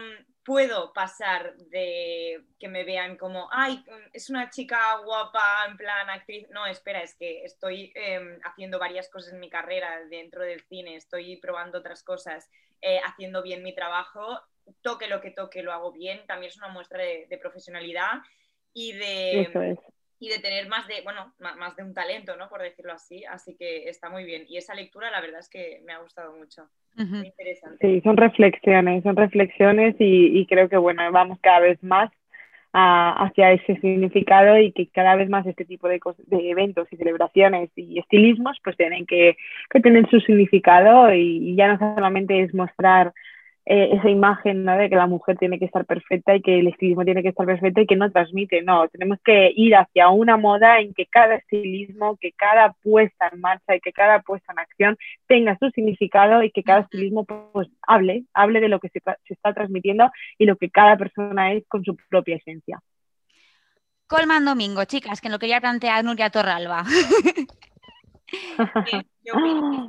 puedo pasar de que me vean como, ay, es una chica guapa, en plan actriz. No, espera, es que estoy em, haciendo varias cosas en mi carrera dentro del cine, estoy probando otras cosas, eh, haciendo bien mi trabajo, toque lo que toque, lo hago bien. También es una muestra de, profesionalidad y de, y de tener más de, bueno, más de un talento, ¿no? Por decirlo así. Así que está muy bien. Y esa lectura, la verdad es que me ha gustado mucho. Muy interesante. Sí, son reflexiones, son reflexiones y, creo que, bueno, vamos cada vez más hacia ese significado y que cada vez más este tipo de, de eventos y celebraciones y estilismos pues tienen que, que tener su significado y, ya no solamente es mostrar eh, esa imagen ¿no? de que la mujer tiene que estar perfecta y que el estilismo tiene que estar perfecto y que no transmite. No, tenemos que ir hacia una moda en que cada estilismo, que cada puesta en marcha y que cada puesta en acción tenga su significado y que cada estilismo pues hable, hable de lo que se, se está transmitiendo y lo que cada persona es con su propia esencia. Colman Domingo, chicas, que lo quería plantear Nuria Torralba.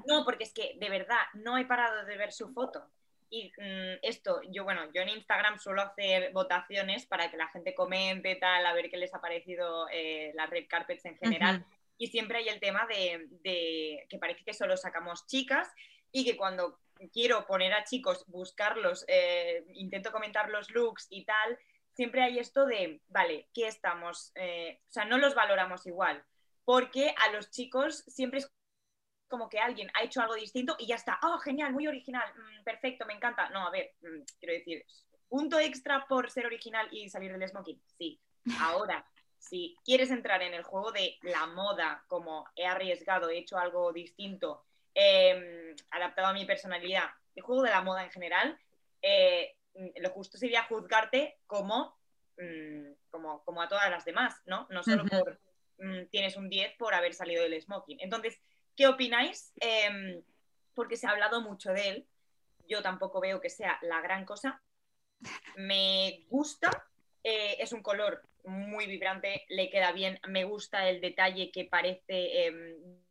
no, porque es que de verdad no he parado de ver su foto. Y mm, esto, yo, bueno, yo en Instagram suelo hacer votaciones para que la gente comente, tal, a ver qué les ha parecido eh, las red carpets en general. Y siempre hay el tema de, que parece que solo sacamos chicas y que cuando quiero poner a chicos, buscarlos, eh, intento comentar los looks y tal, siempre hay esto de, vale, ¿qué estamos? Eh, o sea, no los valoramos igual, porque a los chicos siempre es como que alguien ha hecho algo distinto y ya está, oh, genial, muy original, mm, perfecto, me encanta. No, a ver, mm, quiero decir, punto extra por ser original y salir del smoking, sí. Ahora, si quieres entrar en el juego de la moda, como he arriesgado, he hecho algo distinto, em, adaptado a mi personalidad, el juego de la moda en general, eh, lo justo sería juzgarte como, mm, como, como a todas las demás, ¿no? No solo por tienes un 10 por haber salido del smoking. Entonces, ¿Qué opináis? Em, porque se ha hablado mucho de él. Yo tampoco veo que sea la gran cosa. Me gusta. Eh, es un color muy vibrante, le queda bien. Me gusta el detalle que parece. Em,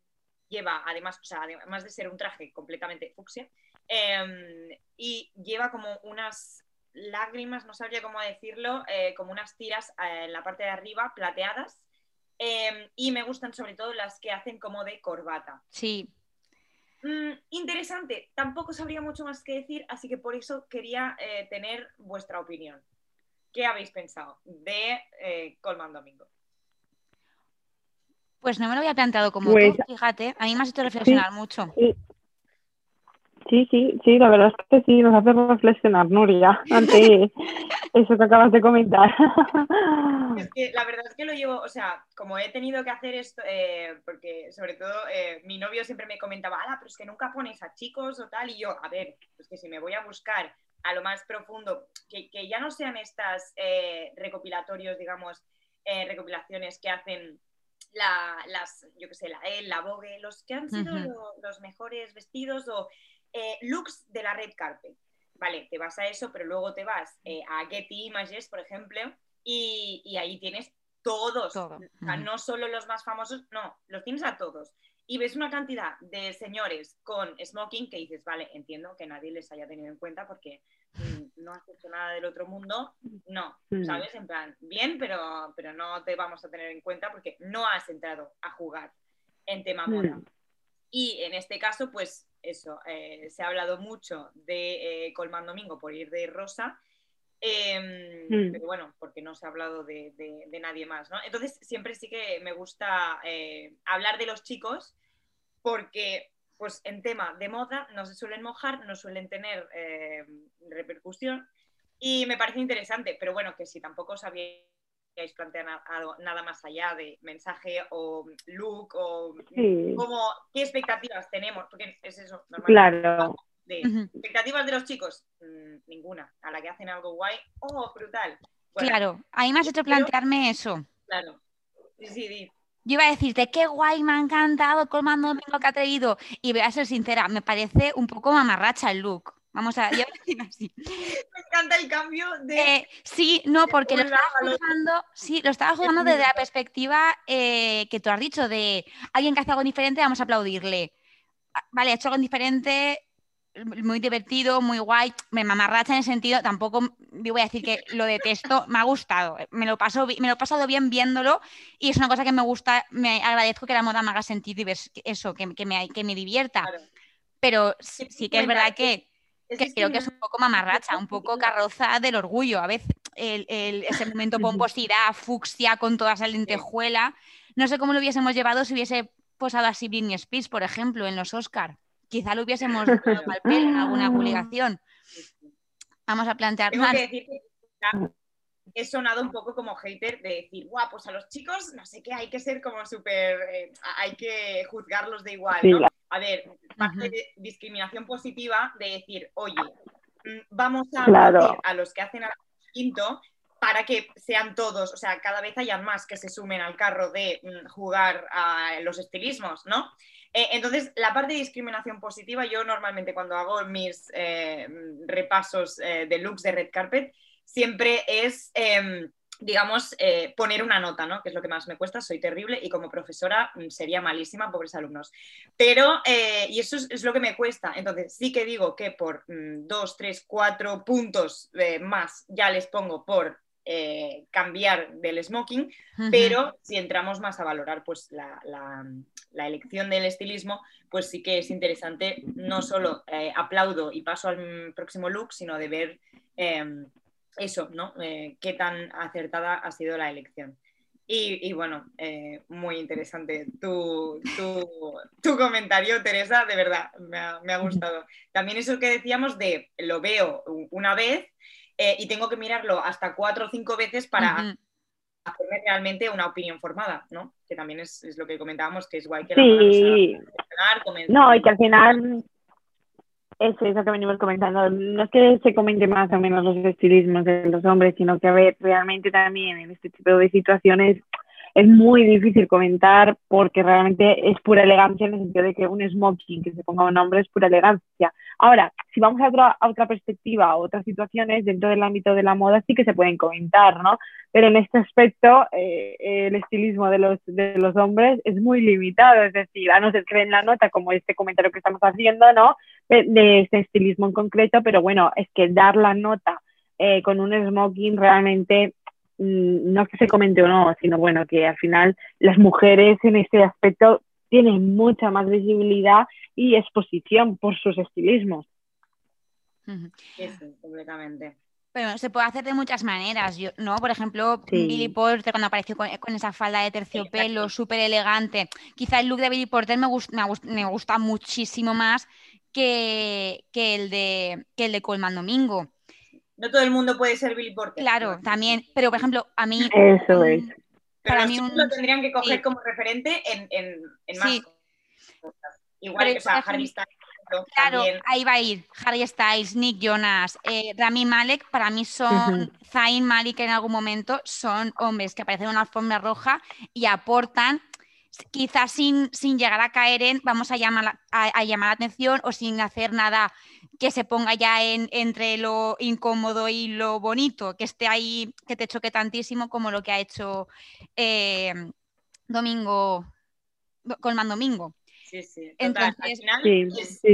lleva, además, además de ser un traje completamente fucsia, em, y lleva como unas lágrimas, no sabría cómo decirlo, eh, como unas tiras eh, en la parte de arriba, plateadas. Em, y me gustan sobre todo las que hacen como de corbata. Sí. Mm, interesante, tampoco sabría mucho más que decir, así que por eso quería eh, tener vuestra opinión. ¿Qué habéis pensado de Colman Domingo? Pues no me lo había planteado como Pues- tú, fíjate, a mí me has hecho reflexionar mucho. Sí. Sí, sí, sí, la verdad es que sí, nos hace reflexionar, Nuria, ante eso que acabas de comentar. Es que la verdad es que lo llevo, o sea, como he tenido que hacer esto, eh, porque sobre todo eh, mi novio siempre me comentaba, ala, pero es que nunca pones a chicos o tal, y yo, a ver, pues que si me voy a buscar a lo más profundo, que, que ya no sean estas eh, recopilatorios, digamos, recopilaciones que hacen la, las, yo qué sé, la Elle, la Vogue, los que han sido Ujú. lo- los mejores vestidos o eh, looks de la red carpet. Vale, te vas a eso, pero luego te vas eh, a Getty Images, por ejemplo, y, y ahí tienes todos, Todo, o sea, ujú. no solo los más famosos, no, los tienes a todos. Y ves una cantidad de señores con smoking que dices, vale, entiendo que nadie les haya tenido en cuenta porque mm, no has hecho nada del otro mundo, no, Mm. ¿sabes? En plan, bien, pero, pero no te vamos a tener en cuenta porque no has entrado a jugar en tema moda. Mm. Y en este caso, pues eso, eh, se ha hablado mucho de eh, Colman Domingo por ir de rosa, em, Mm. pero bueno, porque no se ha hablado de, de- de nadie más, ¿no? Entonces siempre sí que me gusta eh, hablar de los chicos porque pues en tema de moda no se suelen mojar, no suelen tener eh, repercusión y me parece interesante, pero bueno, que si tampoco os habíais planteado nada más allá de mensaje o look o Sí, como qué expectativas tenemos, porque es eso, normalmente claro. de expectativas de los chicos, Mm, ninguna, a la que hacen algo guay, oh, brutal. Bueno, Claro, a mí me has hecho pero- plantearme eso. claro. Sí, sí, di. Yo iba a decirte, qué guay, me ha encantado Colman Domingo que ha traído. Y voy a ser sincera, me parece un poco mamarracha el look. Vamos a, yo voy a decir así. Me encanta el cambio de... Eh, sí, no, porque lo estaba juzgando, sí, lo estaba juzgando desde la perspectiva eh, que tú has dicho, de alguien que hace algo diferente, vamos a aplaudirle. Ah, Vale, ha hecho algo diferente, muy divertido, muy guay, me mamarracha en el sentido, tampoco voy a decir que lo detesto, me ha gustado, eh, me lo, paso, me lo he pasado bien viéndolo y es una cosa que me gusta, me agradezco que la moda me haga ver eso, que, que me, que me divierta. Claro. Pero sí, que es verdad que, Es que creo que es un poco mamarracha, un poco carroza del orgullo. A veces el, el- ese momento pomposidad, fucsia con toda esa lentejuela. No sé cómo lo hubiésemos llevado si hubiese posado así Britney Spears, por ejemplo, en los Oscar. Quizá lo hubiésemos dado en alguna publicación. Vamos a plantear. Tengo no, que decir que ya he sonado un poco como hater de decir, guau, pues a los chicos, no sé qué, hay que ser como súper, eh, hay que juzgarlos de igual, Sí, ¿no? la- A ver, parte de discriminación positiva de decir, oye, mm, vamos a Claro. a los que hacen al quinto para que sean todos, o sea, cada vez hayan más que se sumen al carro de mm, jugar a los estilismos, ¿no? Eh, entonces, la parte de discriminación positiva, yo normalmente cuando hago mis eh, repasos eh, de looks de red carpet, siempre es, eh, digamos, eh, poner una nota, ¿no? Que es lo que más me cuesta, soy terrible y como profesora mm, sería malísima, pobres alumnos. Pero, eh, y eso es, es, lo que me cuesta. Entonces, sí que digo que por mm, dos, tres, cuatro puntos eh, más ya les pongo por eh, cambiar del smoking, pero si entramos más a valorar pues, la, la, la, elección del estilismo, pues sí que es interesante, no solo eh, aplaudo y paso al próximo look, sino de ver eh, eso, ¿no? Eh, qué tan acertada ha sido la elección. Y, y bueno, eh, muy interesante tu, tu, tu, comentario, Teresa, de verdad, me ha, me ha, gustado. También eso que decíamos de lo veo una vez eh, y tengo que mirarlo hasta cuatro o cinco veces para uh -huh. hacerme realmente una opinión formada, ¿no? Que también es, es lo que comentábamos, que es guay que sí. la moda No, y que al final es lo que venimos comentando. No es que se comente más o menos los estilismos de los hombres, sino que a ver, realmente también en este tipo de situaciones es muy difícil comentar porque realmente es pura elegancia en el sentido de que un smoking que se ponga un hombre es pura elegancia. Ahora, si vamos a otra, a otra perspectiva, a otras situaciones dentro del ámbito de la moda sí que se pueden comentar, ¿no? Pero en este aspecto eh, el estilismo de los, de los hombres es muy limitado, es decir, a no ser que den la nota como este comentario que estamos haciendo, ¿no? De, este estilismo en concreto, pero bueno, es que dar la nota eh, con un smoking realmente mm, no es que se comente o no, sino bueno, que al final las mujeres en este aspecto tienen mucha más visibilidad y exposición por sus estilismos. Sí, completamente. Pero se puede hacer de muchas maneras, ¿no? Por ejemplo, Billy Porter cuando apareció con, esa falda de terciopelo súper elegante. Quizá el look de Billy Porter me, me, gusta muchísimo más que, el de, que el de Colman Domingo. No todo el mundo puede ser Billy Porter. Claro, también. Pero, por ejemplo, a mí... Eso es. Para mí lo tendrían que coger como referente en, en, en más Igual que, o sea, Harry Styles Claro, ahí va a ir Harry Styles, Nick Jonas, eh, Rami Malek, para mí son, Zayn Malik en algún momento, son hombres que aparecen en una alfombra roja y aportan, quizás sin, sin llegar a caer en, vamos a llamar, a, llamar la atención o sin hacer nada que se ponga ya en, entre lo incómodo y lo bonito, que esté ahí, que te choque tantísimo como lo que ha hecho eh, Domingo, Colman Domingo. Sí, sí. Entonces, al final,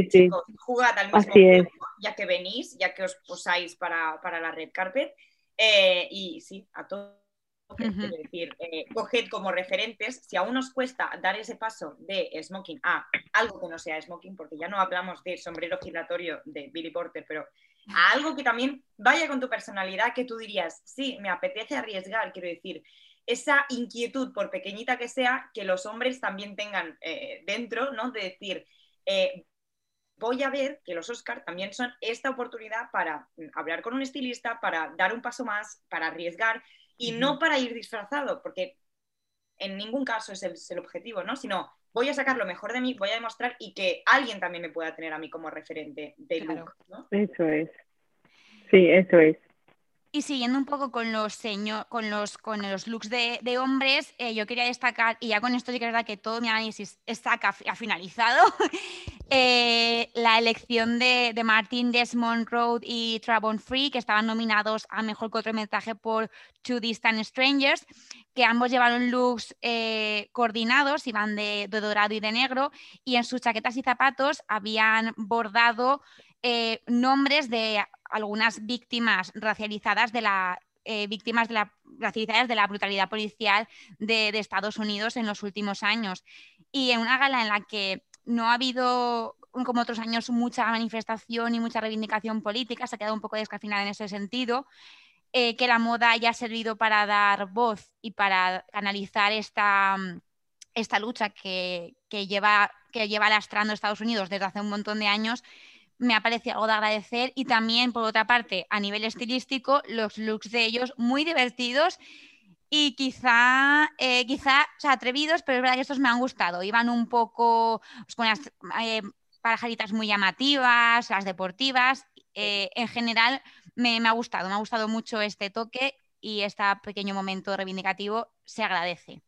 sí, jugad al mismo tiempo, ya que venís, ya que os posáis para, la red carpet. Eh, y sí, a todos. Es decir, eh, coged como referentes, si aún os cuesta dar ese paso de smoking a algo que no sea smoking, porque ya no hablamos de sombrero giratorio de Billy Porter, pero a algo que también vaya con tu personalidad, que tú dirías, sí, me apetece arriesgar, quiero decir, esa inquietud, por pequeñita que sea, que los hombres también tengan eh, dentro, ¿no? De decir, eh, voy a ver que los Oscars también son esta oportunidad para hablar con un estilista, para dar un paso más, para arriesgar y no para ir disfrazado, porque en ningún caso es el, objetivo, ¿no? Sino voy a sacar lo mejor de mí, voy a demostrar y que alguien también me pueda tener a mí como referente de look, ¿no? Eso es. Sí, eso es. Y siguiendo un poco con los, con los, con los looks de, hombres, eh, yo quería destacar, y ya con esto sí que es verdad que todo mi análisis está ha finalizado, eh, la elección de, de, Martin Desmond Road y Travon Free, que estaban nominados a Mejor Cortometraje por Two Distant Strangers, que ambos llevaron looks eh, coordinados, iban de, de dorado y de negro, y en sus chaquetas y zapatos habían bordado nombres de algunas víctimas racializadas de la eh, víctimas de la, racializadas de la brutalidad policial de, Estados Unidos en los últimos años. Y en una gala en la que no ha habido, como otros años, mucha manifestación y mucha reivindicación política, se ha quedado un poco descafinada en ese sentido. Eh, que la moda haya servido para dar voz y para analizar esta, esta lucha que, que, lleva, que lleva lastrando Estados Unidos desde hace un montón de años, me ha parecido algo de agradecer y también, por otra parte, a nivel estilístico, los looks de ellos muy divertidos y quizá, eh, quizá atrevidos, pero es verdad que estos me han gustado. Iban un poco pues, con las eh, parajaritas muy llamativas, las deportivas. Eh, en general, me, me, ha gustado, me ha gustado mucho este toque y este pequeño momento reivindicativo se agradece.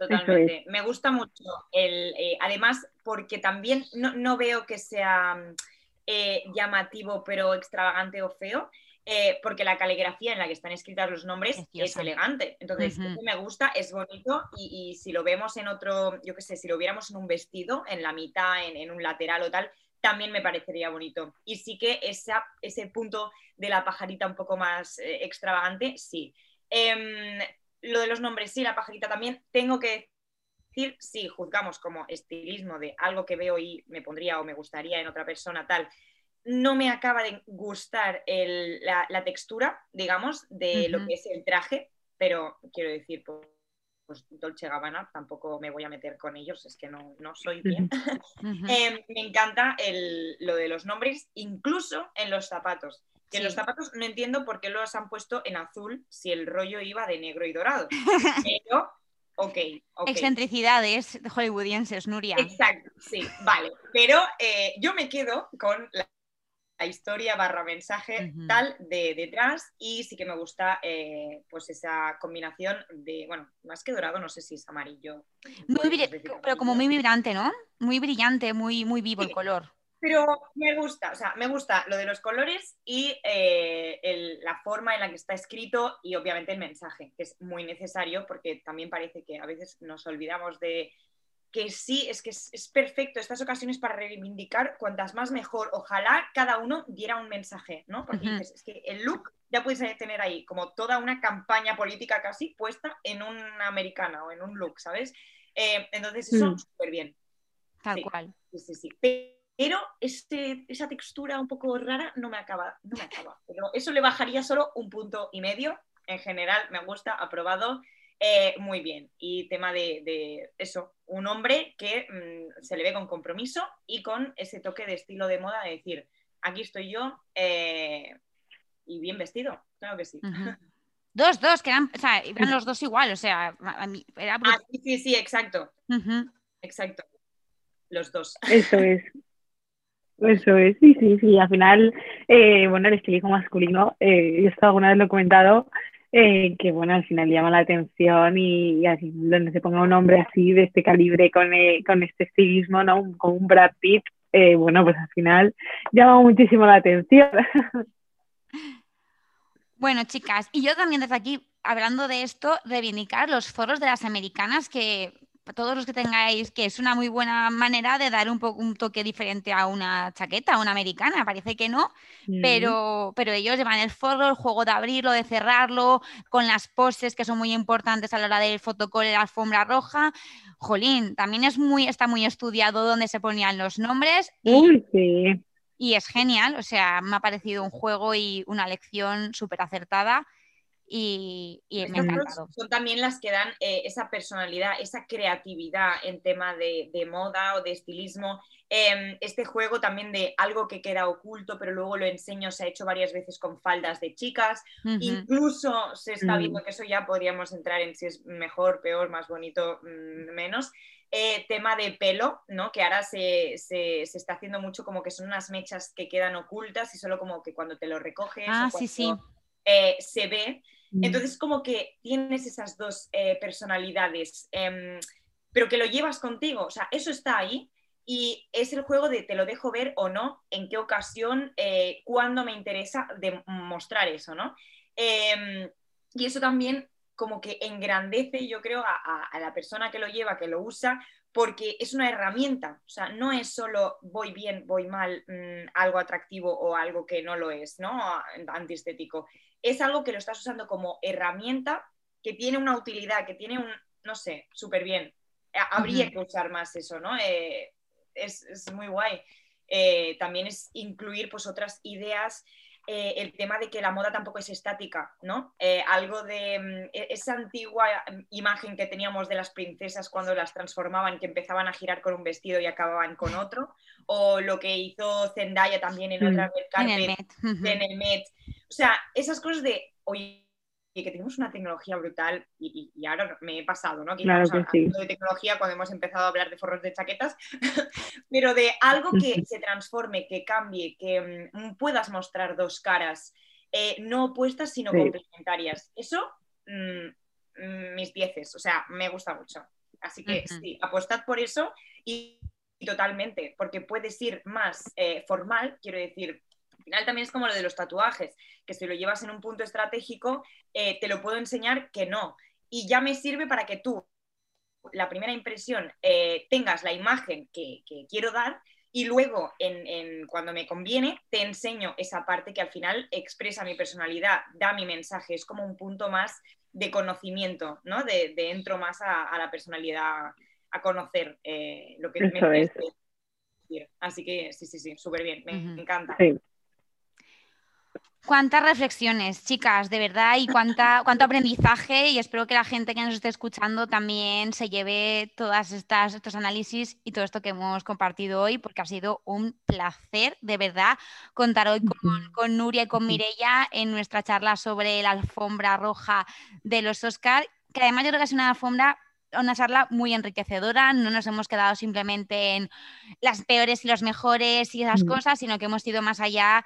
Totalmente. Me gusta mucho el, eh, además, porque también no, veo que sea eh, llamativo, pero extravagante o feo. Eh, porque la caligrafía en la que están escritos los nombres es elegante. Entonces, me gusta, es bonito y, si lo vemos en otro, yo qué sé, si lo viéramos en un vestido, en la mitad, en, un lateral o tal, también me parecería bonito. Y sí que esa, ese punto de la pajarita un poco más extravagante, sí. Em, lo de los nombres sí, la pajarita también, tengo que decir, sí, juzgamos como estilismo de algo que veo y me pondría o me gustaría en otra persona tal, no me acaba de gustar la, textura, digamos, de lo que es el traje, pero quiero decir, pues, pues, Dolce Gabbana tampoco me voy a meter con ellos, es que no, soy bien. Em, me encanta lo de los nombres, incluso en los zapatos. Que los zapatos no entiendo por qué los han puesto en azul si el rollo iba de negro y dorado. Pero, ok. okay. Excentricidades hollywoodienses, Nuria. Exacto, sí, vale. Pero eh, yo me quedo con la, historia barra mensaje tal de detrás y sí que me gusta eh, pues esa combinación de, bueno, más que dorado, no sé si es amarillo. Muy, pero como muy vibrante, ¿no? Muy brillante, muy, muy vivo el color. Pero me gusta, o sea, me gusta lo de los colores y eh, la forma en la que está escrito y obviamente el mensaje, que es muy necesario porque también parece que a veces nos olvidamos de que sí, es que es, perfecto estas ocasiones para reivindicar cuantas más mejor. Ojalá cada uno diera un mensaje, ¿no? Porque dices, es que el look ya puedes tener ahí como toda una campaña política casi puesta en una americana o en un look, ¿sabes? Eh, entonces eso, mm. súper bien. Tal cual. Sí, sí, sí. Pero este, esa textura un poco rara no me acaba, no me acaba. Pero eso le bajaría solo un punto y medio. En general me gusta, aprobado. Eh, muy bien. Y tema de, eso, un hombre que mm, se le ve con compromiso y con ese toque de estilo de moda de decir, aquí estoy yo eh, y bien vestido, claro que sí. Dos, dos, que eran, o sea, eran los dos igual, o sea, a mí era... Ah, sí, sí, sí, exacto. Exacto. Los dos. Eso es. Eso es, sí, sí, sí. Al final, eh, bueno, el estilismo masculino, eh, esto alguna vez lo he comentado, eh, que bueno, al final llama la atención y, así, donde se ponga un hombre así, de este calibre, con, eh, con este estilismo, ¿no? Con un Brad Pitt, eh, bueno, pues al final llama muchísimo la atención. Bueno, chicas, y yo también desde aquí, hablando de esto, reivindicar los foros de las americanas que todos los que tengáis, que es una muy buena manera de dar un, poco, un toque diferente a una chaqueta, a una americana, parece que no, pero, pero ellos llevan el forro, el juego de abrirlo, de cerrarlo, con las poses que son muy importantes a la hora del fotocall y la alfombra roja. Jolín, también es muy, está muy estudiado dónde se ponían los nombres. Y, y es genial, o sea, me ha parecido un juego y una lección súper acertada y, me Son también las que dan eh, esa personalidad, esa creatividad en tema de, moda o de estilismo. Em, este juego también de algo que queda oculto, pero luego lo enseño, se ha hecho varias veces con faldas de chicas. Incluso se está viendo mm. que eso ya podríamos entrar en si es mejor, peor, más bonito, mm, menos. Eh, tema de pelo, ¿no? Que ahora se, se, está haciendo mucho como que son unas mechas que quedan ocultas y solo como que cuando te lo recoges ah, sí, sí. Eh, se ve. Mm. Entonces, como que tienes esas dos eh, personalidades, em, pero que lo llevas contigo, o sea, eso está ahí y es el juego de te lo dejo ver o no, en qué ocasión, eh, cuándo me interesa mostrar eso, ¿no? Em, y eso también como que engrandece, yo creo, a, la persona que lo lleva, que lo usa, porque es una herramienta, o sea, no es solo voy bien, voy mal, mm, algo atractivo o algo que no lo es, ¿no? Antiestético es algo que lo estás usando como herramienta que tiene una utilidad, que tiene un, no sé, súper bien. Habría que usar más eso, ¿no? Eh, es, muy guay. Eh, también es incluir pues otras ideas, eh, el tema de que la moda tampoco es estática, ¿no? algo de mm, e, esa antigua imagen que teníamos de las princesas cuando las transformaban, que empezaban a girar con un vestido y acababan con otro, o lo que hizo Zendaya también en otra mm, en el Met. en el Met o sea, esas cosas de, oye, que tenemos una tecnología brutal y, ahora me he pasado, ¿no? Que claro de tecnología cuando hemos empezado a hablar de forros de chaquetas, pero de algo que se transforme, que cambie, que mm, puedas mostrar dos caras, eh, no opuestas, sino complementarias. Eso, mm, mm, mis pieces, o sea, me gusta mucho. Así que sí, apostad por eso y, totalmente, porque puedes ir más eh, formal, quiero decir, al final también es como lo de los tatuajes, que si lo llevas en un punto estratégico, eh, te lo puedo enseñar que no. Y ya me sirve para que tú, la primera impresión, eh, tengas la imagen que, quiero dar y luego, en, cuando me conviene, te enseño esa parte que al final expresa mi personalidad, da mi mensaje, es como un punto más de conocimiento, ¿no? De, entro más a, la personalidad, a conocer eh, lo que me es. decir. Así que sí, sí, sí, súper bien, me, encanta. Cuántas reflexiones, chicas, de verdad, y cuánta, cuánto aprendizaje. Y espero que la gente que nos esté escuchando también se lleve estas estos análisis y todo esto que hemos compartido hoy, porque ha sido un placer, de verdad, contar hoy con, Nuria y con Mirella en nuestra charla sobre la alfombra roja de los Oscar, que además yo creo que es una alfombra una charla muy enriquecedora, no nos hemos quedado simplemente en las peores y los mejores y esas cosas, sino que hemos ido más allá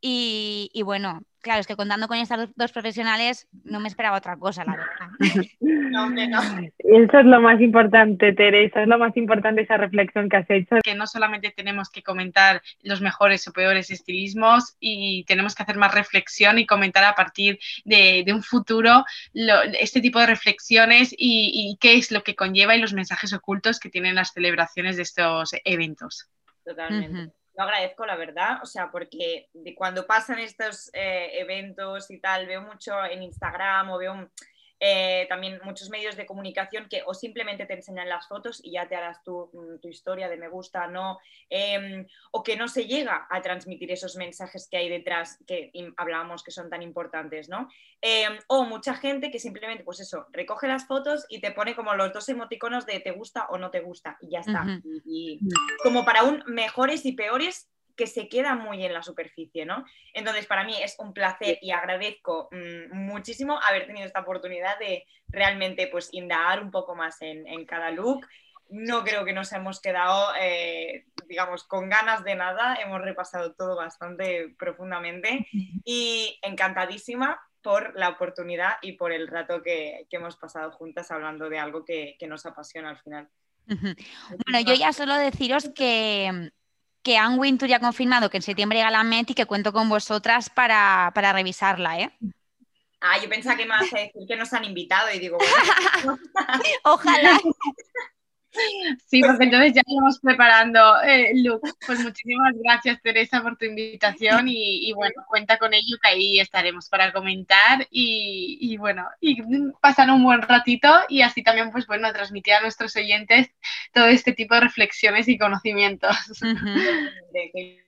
y, bueno, claro, es que contando con estas dos profesionales no me esperaba otra cosa, la verdad. No, no. Eso es lo más importante, Teresa, es lo más importante esa reflexión que has hecho. Que no solamente tenemos que comentar los mejores o peores estilismos y tenemos que hacer más reflexión y comentar a partir de, un futuro este tipo de reflexiones y, qué es lo que conlleva y los mensajes ocultos que tienen las celebraciones de estos eventos. Totalmente lo agradezco, la verdad, o sea, porque de cuando pasan estos eh, eventos y tal, veo mucho en Instagram o veo eh, también muchos medios de comunicación que o simplemente te enseñan las fotos y ya te harás tu, mm, tu historia de me gusta, no, em, o que no se llega a transmitir esos mensajes que hay detrás que hablábamos que son tan importantes, ¿no? Em, o mucha gente que simplemente, pues eso, recoge las fotos y te pone como los dos emoticonos de te gusta o no te gusta y ya está. y como para un mejores y peores que se queda muy en la superficie, ¿no? Entonces, para mí es un placer y agradezco mm, muchísimo haber tenido esta oportunidad de realmente pues indagar un poco más en, cada look. No creo que nos hemos quedado, eh, digamos, con ganas de nada. Hemos repasado todo bastante profundamente y encantadísima por la oportunidad y por el rato que, hemos pasado juntas hablando de algo que, que nos apasiona al final. Bueno, yo ya solo deciros que que Anne Wintour ya ha confirmado que en septiembre llega la Met y que cuento con vosotras para, revisarla, ¿eh? Ah, yo pensaba que me vas a decir que nos han invitado y digo, Ojalá. Sí, porque entonces ya estamos preparando eh, Pues muchísimas gracias, Teresa, por tu invitación y, bueno, cuenta con ello que ahí estaremos para comentar y, bueno, y pasar un buen ratito y así también, pues bueno, transmitir a nuestros oyentes todo este tipo de reflexiones y conocimientos.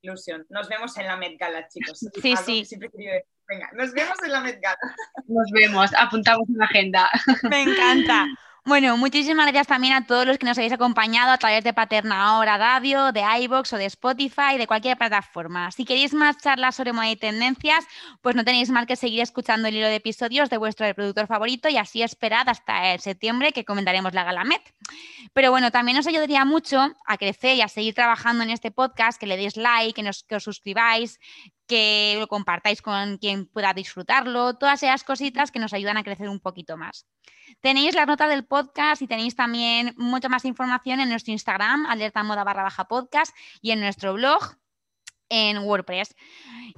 ilusión. Nos vemos en la Met Gala, chicos. Sí, sí. Venga, nos vemos en la Met Gala. Nos vemos, apuntamos en la agenda. Me encanta. Bueno, muchísimas gracias también a todos los que nos habéis acompañado a través de Paterna Ahora Radio, de iBox o de Spotify, de cualquier plataforma. Si queréis más charlas sobre moda y tendencias, pues no tenéis mal que seguir escuchando el hilo de episodios de vuestro reproductor favorito y así esperad hasta el septiembre que comentaremos la Galamet. Pero bueno, también os ayudaría mucho a crecer y a seguir trabajando en este podcast, que le deis like, que, que os suscribáis, que lo compartáis con quien pueda disfrutarlo, todas esas cositas que nos ayudan a crecer un poquito más. Tenéis la nota del podcast y tenéis también mucha más información en nuestro Instagram, alerta moda barra baja podcast, y en nuestro blog en WordPress.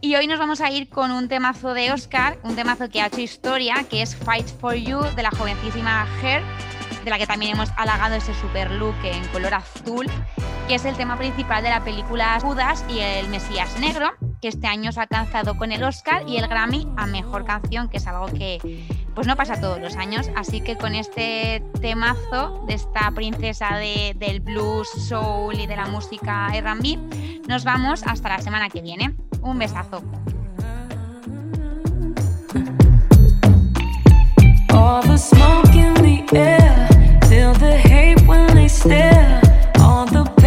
Y hoy nos vamos a ir con un temazo de Oscar, un temazo que ha hecho historia, que es Fight for You de la jovencísima Her, de la que también hemos halagado ese super look en color azul, que es el tema principal de la película Judas y el Mesías Negro que este año se ha alcanzado con el Oscar y el Grammy a Mejor Canción, que es algo que pues no pasa todos los años. Así que con este temazo de esta princesa del blues, soul y de la música R&B, nos vamos hasta la semana que viene. Un besazo. smoke in the air, till the hate when they stare, all the